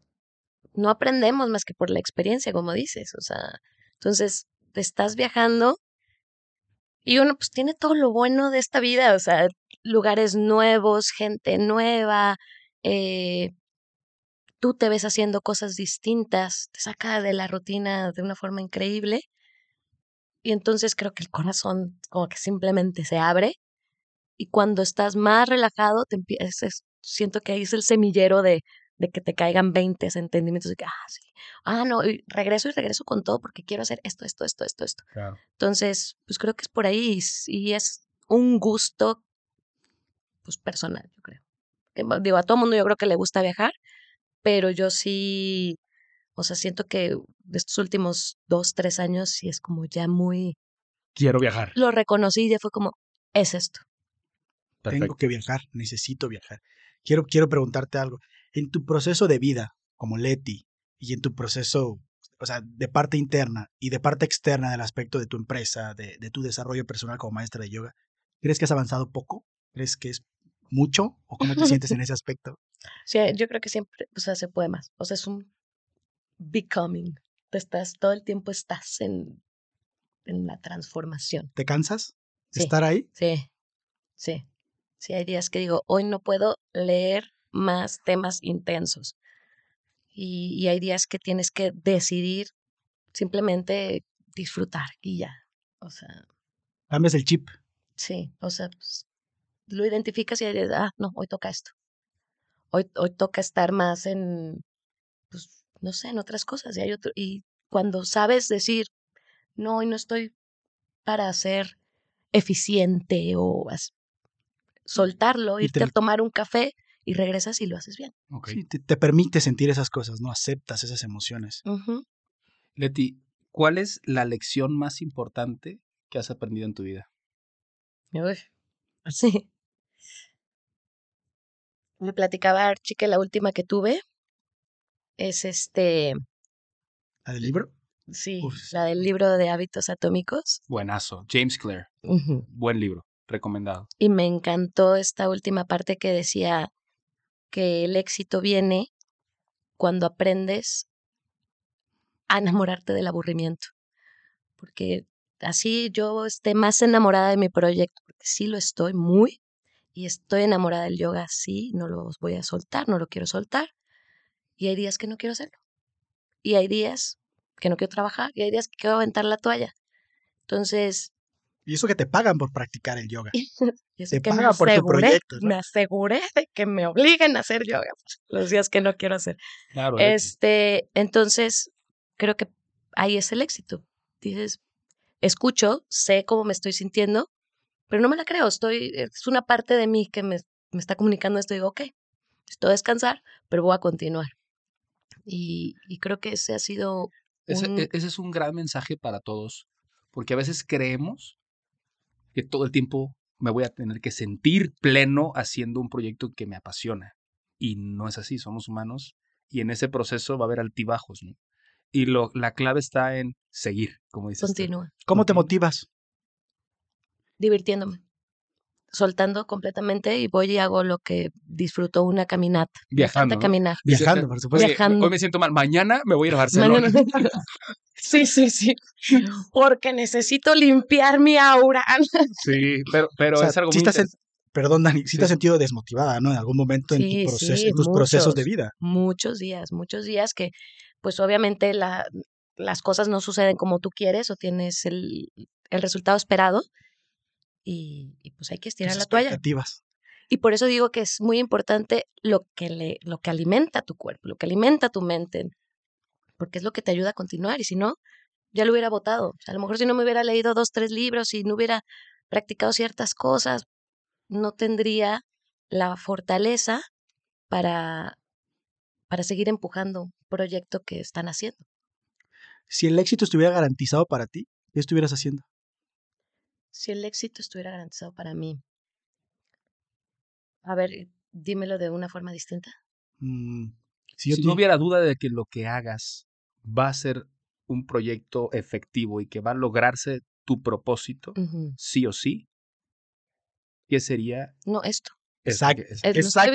no aprendemos más que por la experiencia, como dices. O sea, entonces te estás viajando y uno pues tiene todo lo bueno de esta vida, o sea, lugares nuevos, gente nueva, eh, tú te ves haciendo cosas distintas, te saca de la rutina de una forma increíble. Y entonces creo que el corazón como que simplemente se abre y cuando estás más relajado, te empiezas, siento que ahí es el semillero de, de que te caigan 20 entendimientos de que, ah, sí, ah, no, y regreso y regreso con todo porque quiero hacer esto, esto, esto, esto, esto. Entonces, pues creo que es por ahí y, es un gusto, pues personal, yo creo. digo, a todo mundo yo creo que le gusta viajar, pero yo sí, o sea, siento que de estos últimos dos, tres años sí es como ya muy... Quiero viajar. Lo reconocí y ya fue como, es esto. Tengo que viajar, necesito viajar. Quiero, quiero preguntarte algo. En tu proceso de vida, como Leti, y en tu proceso, o sea, de parte interna y de parte externa del aspecto de tu empresa, de, de tu desarrollo personal como maestra de yoga, ¿crees que has avanzado poco? ¿Crees que es mucho? ¿O cómo te sientes en ese aspecto? Sí, yo creo que siempre, o sea, se puede más. O sea, es un becoming. Te estás, todo el tiempo estás en, en la transformación. ¿Te cansas de estar ahí? Sí, sí. Sí, hay días que digo, hoy no puedo leer más temas intensos. Y, y hay días que tienes que decidir simplemente disfrutar y ya. O sea. Cambias el chip. Sí, o sea, pues, lo identificas y dices, ah, no, hoy toca esto. Hoy, hoy toca estar más en, pues, no sé, en otras cosas. Y, hay otro, y cuando sabes decir, no, hoy no estoy para ser eficiente o soltarlo, irte a tomar un café y regresas y lo haces bien. Sí, te, permite sentir esas cosas, ¿no? Aceptas esas emociones. Leti, ¿cuál es la lección más importante que has aprendido en tu vida? Uy, sí. Me platicaba Archie que la última que tuve es este... ¿La del libro? Sí, la del libro de hábitos atómicos. Buenazo. James Clear. Buen libro recomendado. Y me encantó esta última parte que decía que el éxito viene cuando aprendes a enamorarte del aburrimiento. Porque así yo esté más enamorada de mi proyecto, porque sí lo estoy muy, y estoy enamorada del yoga, sí, no lo voy a soltar, no lo quiero soltar. Y hay días que no quiero hacerlo. Y hay días que no quiero trabajar, y hay días que quiero aventar la toalla. Entonces, y eso que te pagan por practicar el yoga. y eso te que pagan por tu proyecto. Me aseguré de que me obliguen a hacer yoga los días que no quiero hacer. Claro, este, entonces, creo que ahí es el éxito. Dices, escucho, sé cómo me estoy sintiendo, pero no me la creo. Estoy, es una parte de mí que me, me está comunicando esto. Digo, ok, estoy a descansar, pero voy a continuar. Y, y creo que ese ha sido. Ese, e, ese es un gran mensaje para todos, porque a veces creemos que todo el tiempo me voy a tener que sentir pleno haciendo un proyecto que me apasiona. Y no es así, somos humanos y en ese proceso va a haber altibajos, ¿no? Y lo, la clave está en seguir, como dices. Continúa. ¿Cómo te motivas? Divirtiéndome. Soltando completamente y voy y hago lo que disfruto una caminata. Viajando. caminar. Viajando, por supuesto. Viajando. Hoy me siento mal. Mañana me voy a ir a Barcelona. Sí, sí, sí. Porque necesito limpiar mi aura. Sí, pero, pero es algo muy Perdón, Dani, sí, te has sentido desmotivada, ¿no? En algún momento en, tu proceso, en tus procesos de vida. Muchos días, muchos días que, pues obviamente la, las cosas no suceden como tú quieres o tienes el, el resultado esperado y, y, pues hay que estirar la toalla. Y por eso digo que es muy importante lo que, le, lo que alimenta tu cuerpo, lo que alimenta tu mente, porque es lo que te ayuda a continuar y si no, ya lo hubiera votado. a lo mejor si no me hubiera leído dos, tres libros y no hubiera practicado ciertas cosas, no tendría la fortaleza para, para seguir empujando un proyecto que están haciendo. Si el éxito estuviera garantizado para ti, ¿qué estuvieras haciendo? Si el éxito estuviera garantizado para mí. A ver, dímelo de una forma distinta. Mm, si, no hubiera duda de que lo que hagas va a ser un proyecto efectivo y que va a lograrse tu propósito, sí o sí, ¿qué sería? No, esto. Exacto. Exacto.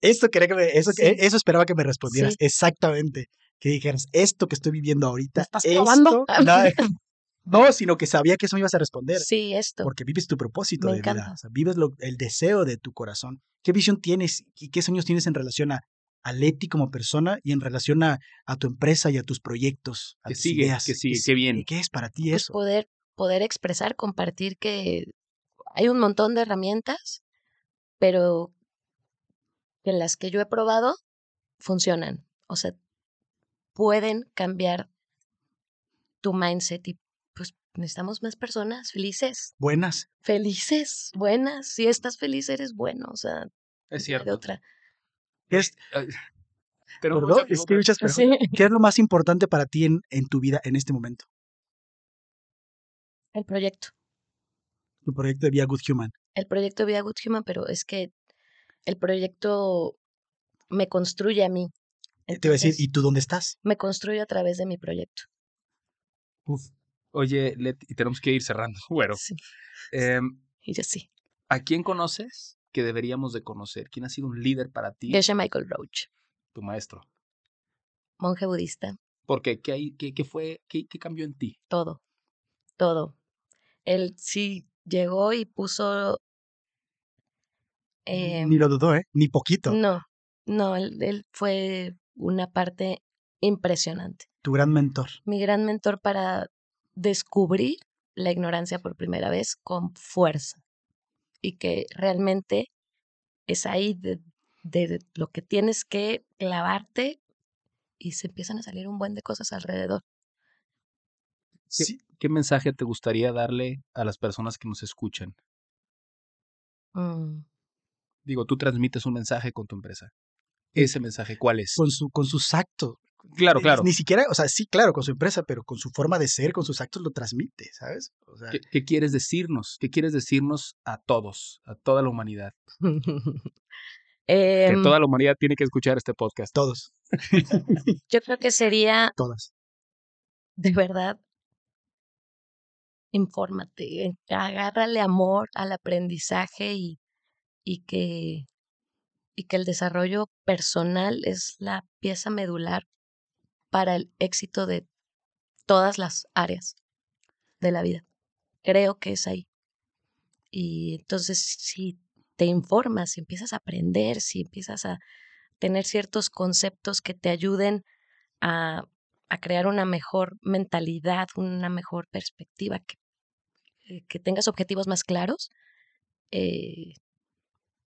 Esto quería que me- eso, Sí. eh, eso esperaba que me respondieras. Sí. Exactamente. Que dijeras, esto que estoy viviendo ahorita. estás esto- clavando? No, no, sino que sabía que eso me ibas a responder. Sí, esto. Porque vives tu propósito Me de vida. encanta. O sea, vives lo- el deseo de tu corazón. ¿Qué visión tienes y qué sueños tienes en relación a, a Leti como persona y en relación a, a tu empresa y a tus proyectos? A ¿Qué tus sigue? ideas? ¿Qué sigue? es- ¿Qué viene? ¿Qué es para ti Pues eso? poder, poder expresar, compartir que hay un montón de herramientas, pero que las que yo he probado funcionan. O sea, pueden cambiar tu mindset y necesitamos más personas felices, Buenas. felices, buenas. Si estás feliz, eres bueno. O sea, Es hay de otra. ¿Qué es, tenemos perdón, es que Sí. ¿Qué es lo más importante para ti en, en tu vida en este momento? El proyecto. Tu proyecto de Via Good Human. el proyecto Via Good Human, pero es que el proyecto me construye a mí. Te iba a decir, ¿y tú dónde estás? me construye a través de mi proyecto. Oye, y tenemos que ir cerrando. Bueno, Sí, em, y yo sí. ¿a quién conoces que deberíamos de conocer? ¿Quién ha sido un líder para ti? Geshe Michael Roach, Tu maestro. monje budista, ¿Por qué? ¿Qué, hay- qué, qué fue? Qué, qué cambió en ti? todo, todo. Él sí llegó y puso... em, Ni lo dudó, ¿eh? Ni poquito. no, no, él, él fue una parte impresionante. Tu gran mentor. Mi gran mentor para descubrir la ignorancia por primera vez con fuerza. Y que realmente es ahí de, de lo que tienes que clavarte y se empiezan a salir un buen de cosas alrededor. ¿Qué, Sí. qué mensaje te gustaría darle a las personas que nos escuchan? Mm, Digo, tú transmites un mensaje con tu empresa. ¿Ese mensaje cuál es? Con, su, con sus actos. Claro, Eh, claro. Ni siquiera, o sea, sí, claro, con su empresa, pero con su forma de ser, con sus actos lo transmite, ¿sabes? O sea, ¿Qué, qué quieres decirnos? ¿Qué quieres decirnos a todos, a toda la humanidad? Que em, toda la humanidad tiene que escuchar este podcast. todos, Yo creo que sería todas. de verdad, infórmate, eh, agárrale amor al aprendizaje y, y que, y que el desarrollo personal es la pieza medular para el éxito de todas las áreas de la vida. Creo que es ahí. Y entonces, si te informas, si empiezas a aprender, si empiezas a tener ciertos conceptos que te ayuden a, a crear una mejor mentalidad, una mejor perspectiva, que, eh, que tengas objetivos más claros, eh,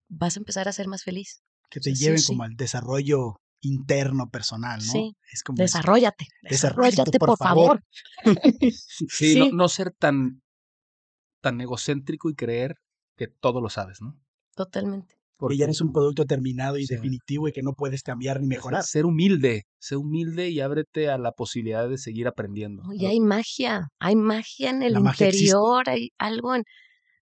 vas a empezar a ser más feliz. Que te Sí, lleven sí. como al desarrollo interno personal, ¿no? Sí. Es como. Desarrollate, desarrollate, por por, favor. Sí, Sí. No, no ser tan, tan egocéntrico y creer que todo lo sabes, ¿no? Totalmente. que ya eres un producto terminado y Sí. definitivo y que no puedes cambiar ni mejorar. Ser humilde, ser humilde y ábrete a la posibilidad de seguir aprendiendo. ¿no? Y hay magia, hay magia en el La interior, hay algo en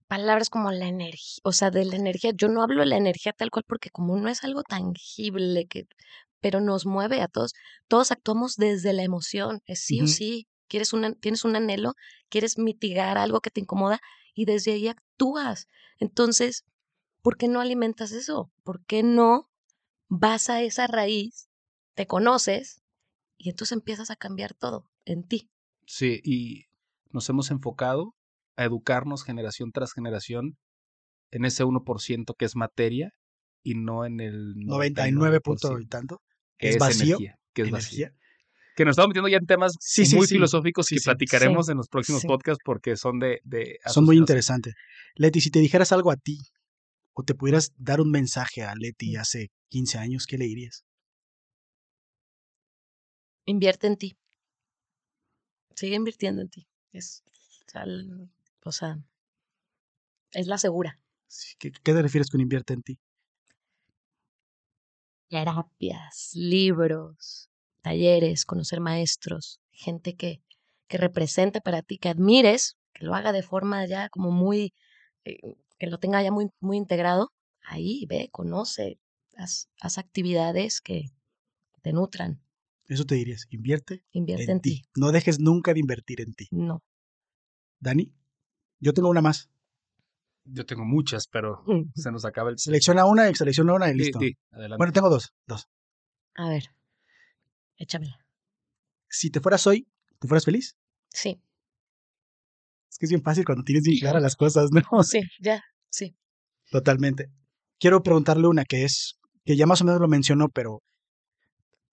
palabras como la energía, o sea, de la energía. Yo no hablo de la energía tal cual porque como no es algo tangible, que, pero nos mueve a todos. Todos actuamos desde la emoción, es sí o sí. Quieres un, an- tienes un anhelo, quieres mitigar algo que te incomoda y desde ahí actúas. Entonces, ¿por qué no alimentas eso? ¿Por qué no vas a esa raíz, te conoces y entonces empiezas a cambiar todo en ti? Sí, y nos hemos enfocado a educarnos generación tras generación en ese 1% que es materia y no en el 99 punto y 99% tanto. Que es vacío, energía, que es vacío. Energía. Que nos estamos metiendo ya en temas Sí, sí, muy sí. filosóficos Sí, que sí. platicaremos en los próximos Sí. podcasts porque son de, de Son muy interesantes. Leti, si te dijeras algo a ti o te pudieras dar un mensaje a Leti hace 15 años, ¿qué le dirías? Invierte en ti. Sigue invirtiendo en ti. Es, o sea, el- o sea, es la segura. Sí, ¿Qué, qué te refieres con invierte en ti? Terapias, libros, talleres, conocer maestros, gente que, que represente para ti, que admires, que lo haga de forma ya como muy, eh, que lo tenga ya muy, muy integrado. Ahí ve, conoce, haz, haz actividades que te nutran. Eso te dirías, invierte Invierte en, en, ti. ti. No dejes nunca de invertir en ti. No. Dani, yo tengo una más. Yo tengo muchas, pero se nos acaba el... Selecciona una y selecciona una y listo. sí, adelante. Bueno, tengo dos, dos. A ver, échamela. Si te fueras hoy, ¿te fueras feliz? Sí, Es que es bien fácil cuando tienes bien claras las cosas, ¿no? sí, ya, sí. Totalmente. Quiero preguntarle una que es, que ya más o menos lo mencionó, pero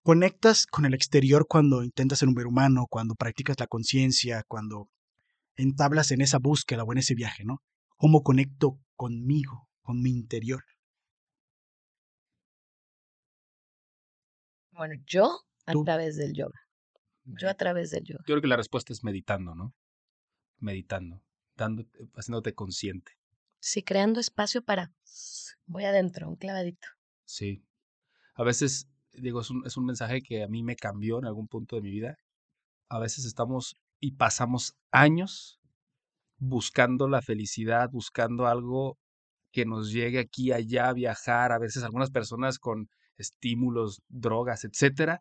¿conectas con el exterior cuando intentas ser un ver humano, cuando practicas la conciencia, cuando entablas en esa búsqueda o en ese viaje, ¿no? ¿Cómo conecto conmigo, con mi interior? Bueno, yo a Tú. través del yoga. Yo a través del yoga. Yo creo que la respuesta es meditando, ¿no? Meditando, dándote, haciéndote consciente. Sí, creando espacio para. Voy adentro, un clavadito. Sí. A veces, digo, es un, es un mensaje que a mí me cambió en algún punto de mi vida. A veces estamos y pasamos años buscando la felicidad, buscando algo que nos llegue aquí, allá, viajar, a veces algunas personas con estímulos, drogas, etcétera,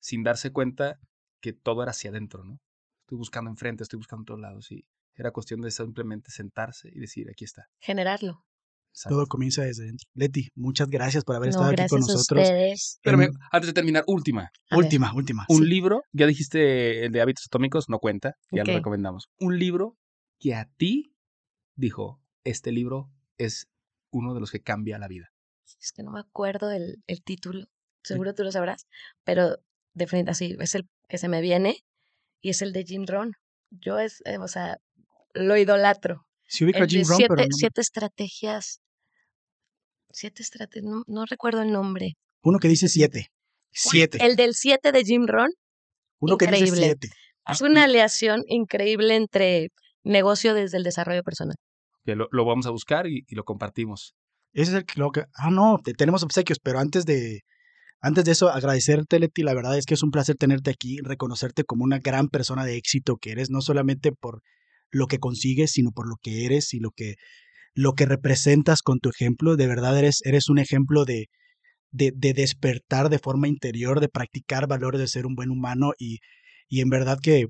sin darse cuenta que todo era hacia adentro, ¿no? Estoy buscando enfrente, estoy buscando en todos lados y era cuestión de simplemente sentarse y decir, aquí está. Generarlo. Exacto. Todo comienza desde dentro. Leti, muchas gracias por haber No, estado aquí con gracias a nosotros. En- antes de terminar, última. A ver, última, última. Un Sí. libro, ya dijiste el de hábitos atómicos, no cuenta, ya lo recomendamos. Un libro que a ti dijo, este libro es uno de los que cambia la vida. Es que no me acuerdo el, el título. Seguro tú lo sabrás. Pero definitivamente así, es el que se me viene y es el de Jim Rohn. Yo es, eh, o sea, lo idolatro. Ubica El de Jim Rohn, siete, pero no- siete estrategias. Siete estrategias, no, no recuerdo el nombre. uno que dice siete. Siete. El del 7 de Jim Rohn uno que dice siete. es una aleación increíble entre negocio desde el desarrollo personal. Que lo, lo vamos a buscar y, y lo compartimos. Ese es el que lo que. Ah, no, te- tenemos obsequios, pero antes de. Antes de eso, agradecerte, Leti. La verdad es que es un placer tenerte aquí, reconocerte como una gran persona de éxito que eres, no solamente por lo que consigues, sino por lo que eres y lo que, lo que representas con tu ejemplo. De verdad eres, eres un ejemplo de, de, de despertar de forma interior, de practicar valores de ser un buen humano y, y en verdad que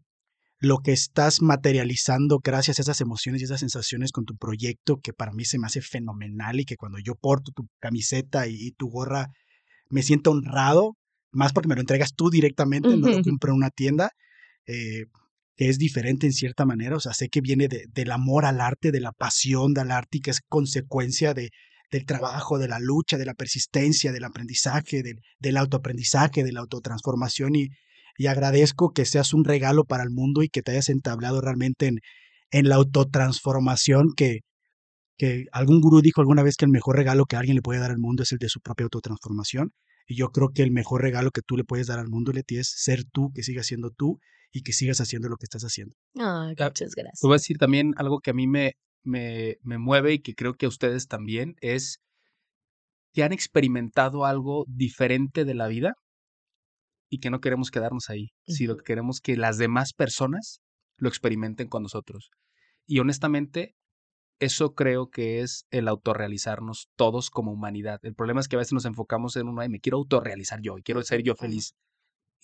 lo que estás materializando gracias a esas emociones y esas sensaciones con tu proyecto, que para mí se me hace fenomenal y que cuando yo porto tu camiseta y, y tu gorra, me siento honrado, más porque me lo entregas tú directamente, no lo compré en una tienda, eh, que es diferente en cierta manera, o sea, sé que viene de- del amor al arte, de la pasión del arte y que es consecuencia de, del trabajo, de la lucha, de la persistencia, del aprendizaje, del, del autoaprendizaje, de la autotransformación y, y agradezco que seas un regalo para el mundo y que te hayas entablado realmente en, en la autotransformación que, que algún gurú dijo alguna vez que el mejor regalo que alguien le puede dar al mundo es el de su propia autotransformación. Y yo creo que el mejor regalo que tú le puedes dar al mundo, Leti, es ser tú, que sigas siendo tú y que sigas haciendo lo que estás haciendo. Ah, muchas gracias. Te voy a decir también algo que a mí me, me, me mueve y que creo que a ustedes también es que han experimentado algo diferente de la vida y que no queremos quedarnos ahí, sino que queremos que las demás personas lo experimenten con nosotros. Y honestamente, eso creo que es el autorrealizarnos todos como humanidad. El problema es que a veces nos enfocamos en uno, ay, me quiero autorrealizar yo y quiero ser yo feliz.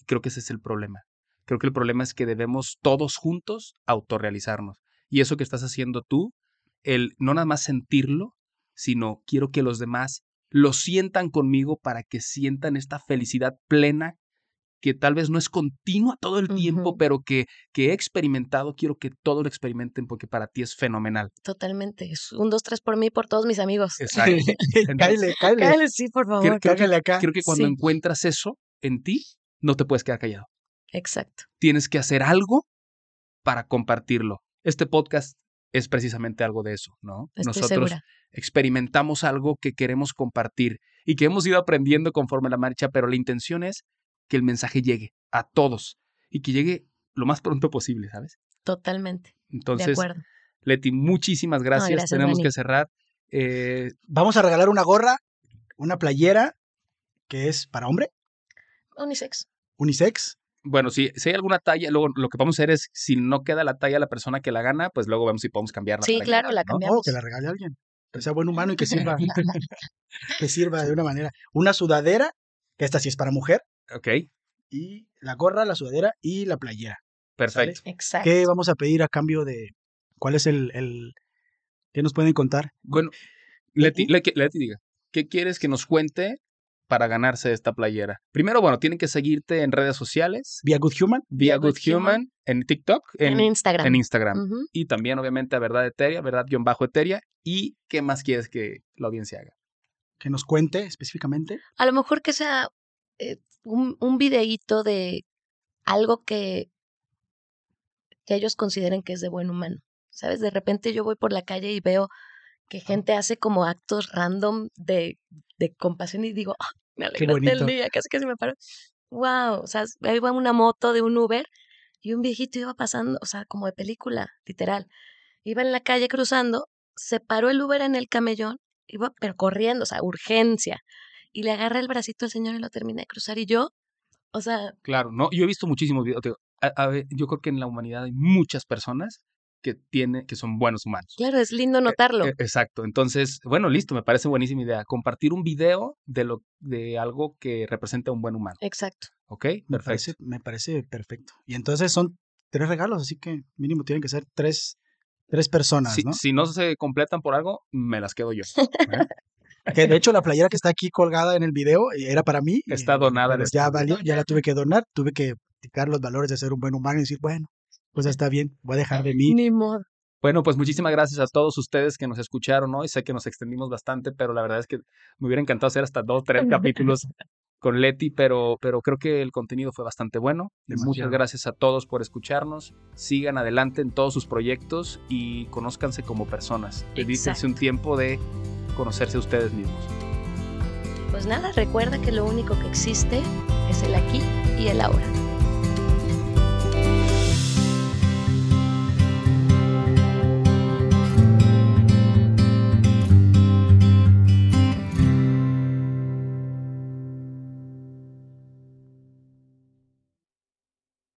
Y creo que ese es el problema. Creo que el problema es que debemos todos juntos autorrealizarnos. Y eso que estás haciendo tú, el no nada más sentirlo, sino quiero que los demás lo sientan conmigo para que sientan esta felicidad plena que tal vez no es continua todo el tiempo, pero que, que he experimentado, quiero que todos lo experimenten porque para ti es fenomenal. Totalmente. Es un, dos, tres por mí, por todos mis amigos. Exacto. cállale, cállale. Cállale, sí, por favor. creo, creo que, cállale acá. creo que cuando Sí. encuentras eso en ti, no te puedes quedar callado. Exacto. Tienes que hacer algo para compartirlo. Este podcast es precisamente algo de eso, ¿no? Estoy Nosotros segura. experimentamos algo que queremos compartir y que hemos ido aprendiendo conforme la marcha, pero la intención es que el mensaje llegue a todos y que llegue lo más pronto posible, ¿sabes? Totalmente. de Entonces, acuerdo. Leti, muchísimas gracias. gracias, Tenemos Dani. que cerrar. Eh, Vamos a regalar una gorra, una playera que es para hombre, Unisex. unisex. bueno, si, si hay alguna talla, luego lo que vamos a hacer es, si no queda la talla de la persona que la gana, pues luego vemos si podemos cambiarla. Sí, claro, la ¿no? cambiamos. Oh, que la regale a alguien. Que sea buen humano y que sirva, que sirva de una manera. Una sudadera, que esta sí es para mujer, Ok, y la gorra, la sudadera y la playera. perfecto. Exacto. ¿Qué vamos a pedir a cambio de cuál es el, el ¿Qué nos pueden contar? Bueno, Leti, Leti, Leti, diga, ¿qué quieres que nos cuente para ganarse esta playera? Primero, bueno, tienen que seguirte en redes sociales. Vía Good Human. Vía Good Good Human, en TikTok, En, en, Instagram. en Instagram. Y también, obviamente, a Verdad Eteria, Verdad-Eteria. ¿Y qué más quieres que la audiencia haga? Que nos cuente específicamente. A lo mejor que sea eh, un, un videíto de algo que, que ellos consideren que es de buen humano. ¿Sabes? De repente yo voy por la calle y veo que gente hace como actos random de, de compasión y digo, "Ah, me el día, casi casi me paro. Wow, o sea, ahí va una moto de un Uber y un viejito iba pasando, o sea, como de película, literal. Iba en la calle cruzando, se paró el Uber en el camellón, iba pero corriendo, o sea, urgencia. Y le agarra el bracito al señor y lo termina de cruzar. Y yo, o sea, Claro, no, yo he visto muchísimos videos. te digo, a- a ver, yo creo que en la humanidad hay muchas personas que tienen, que son buenos humanos. claro, es lindo notarlo. Eh, Exacto. Entonces, bueno, listo, me parece buenísima idea. Compartir un video de lo de algo que representa a un buen humano. Exacto. ¿Ok? Me Perfecto. parece, me parece perfecto. Y entonces son tres regalos, así que mínimo tienen que ser tres, tres personas, Si, ¿no? si no se completan por algo, me las quedo yo. ¿eh? Que de hecho la playera que está aquí colgada en el video eh, era para mí. Está eh, donada pero este Ya valió, ya la tuve que donar, tuve que practicar los valores de ser un buen humano y decir, bueno, pues ya está bien, voy a dejar de mí. Ni modo. Bueno, pues muchísimas gracias a todos ustedes que nos escucharon hoy. Sé que nos extendimos bastante, pero la verdad es que me hubiera encantado hacer hasta dos, tres capítulos con Leti, pero, pero creo que el contenido fue bastante bueno. Muchas gracias a todos por escucharnos. Sigan adelante en todos sus proyectos y conózcanse como personas. Dedíquense un tiempo de conocerse a ustedes mismos. Pues nada, recuerda que lo único que existe es el aquí y el ahora.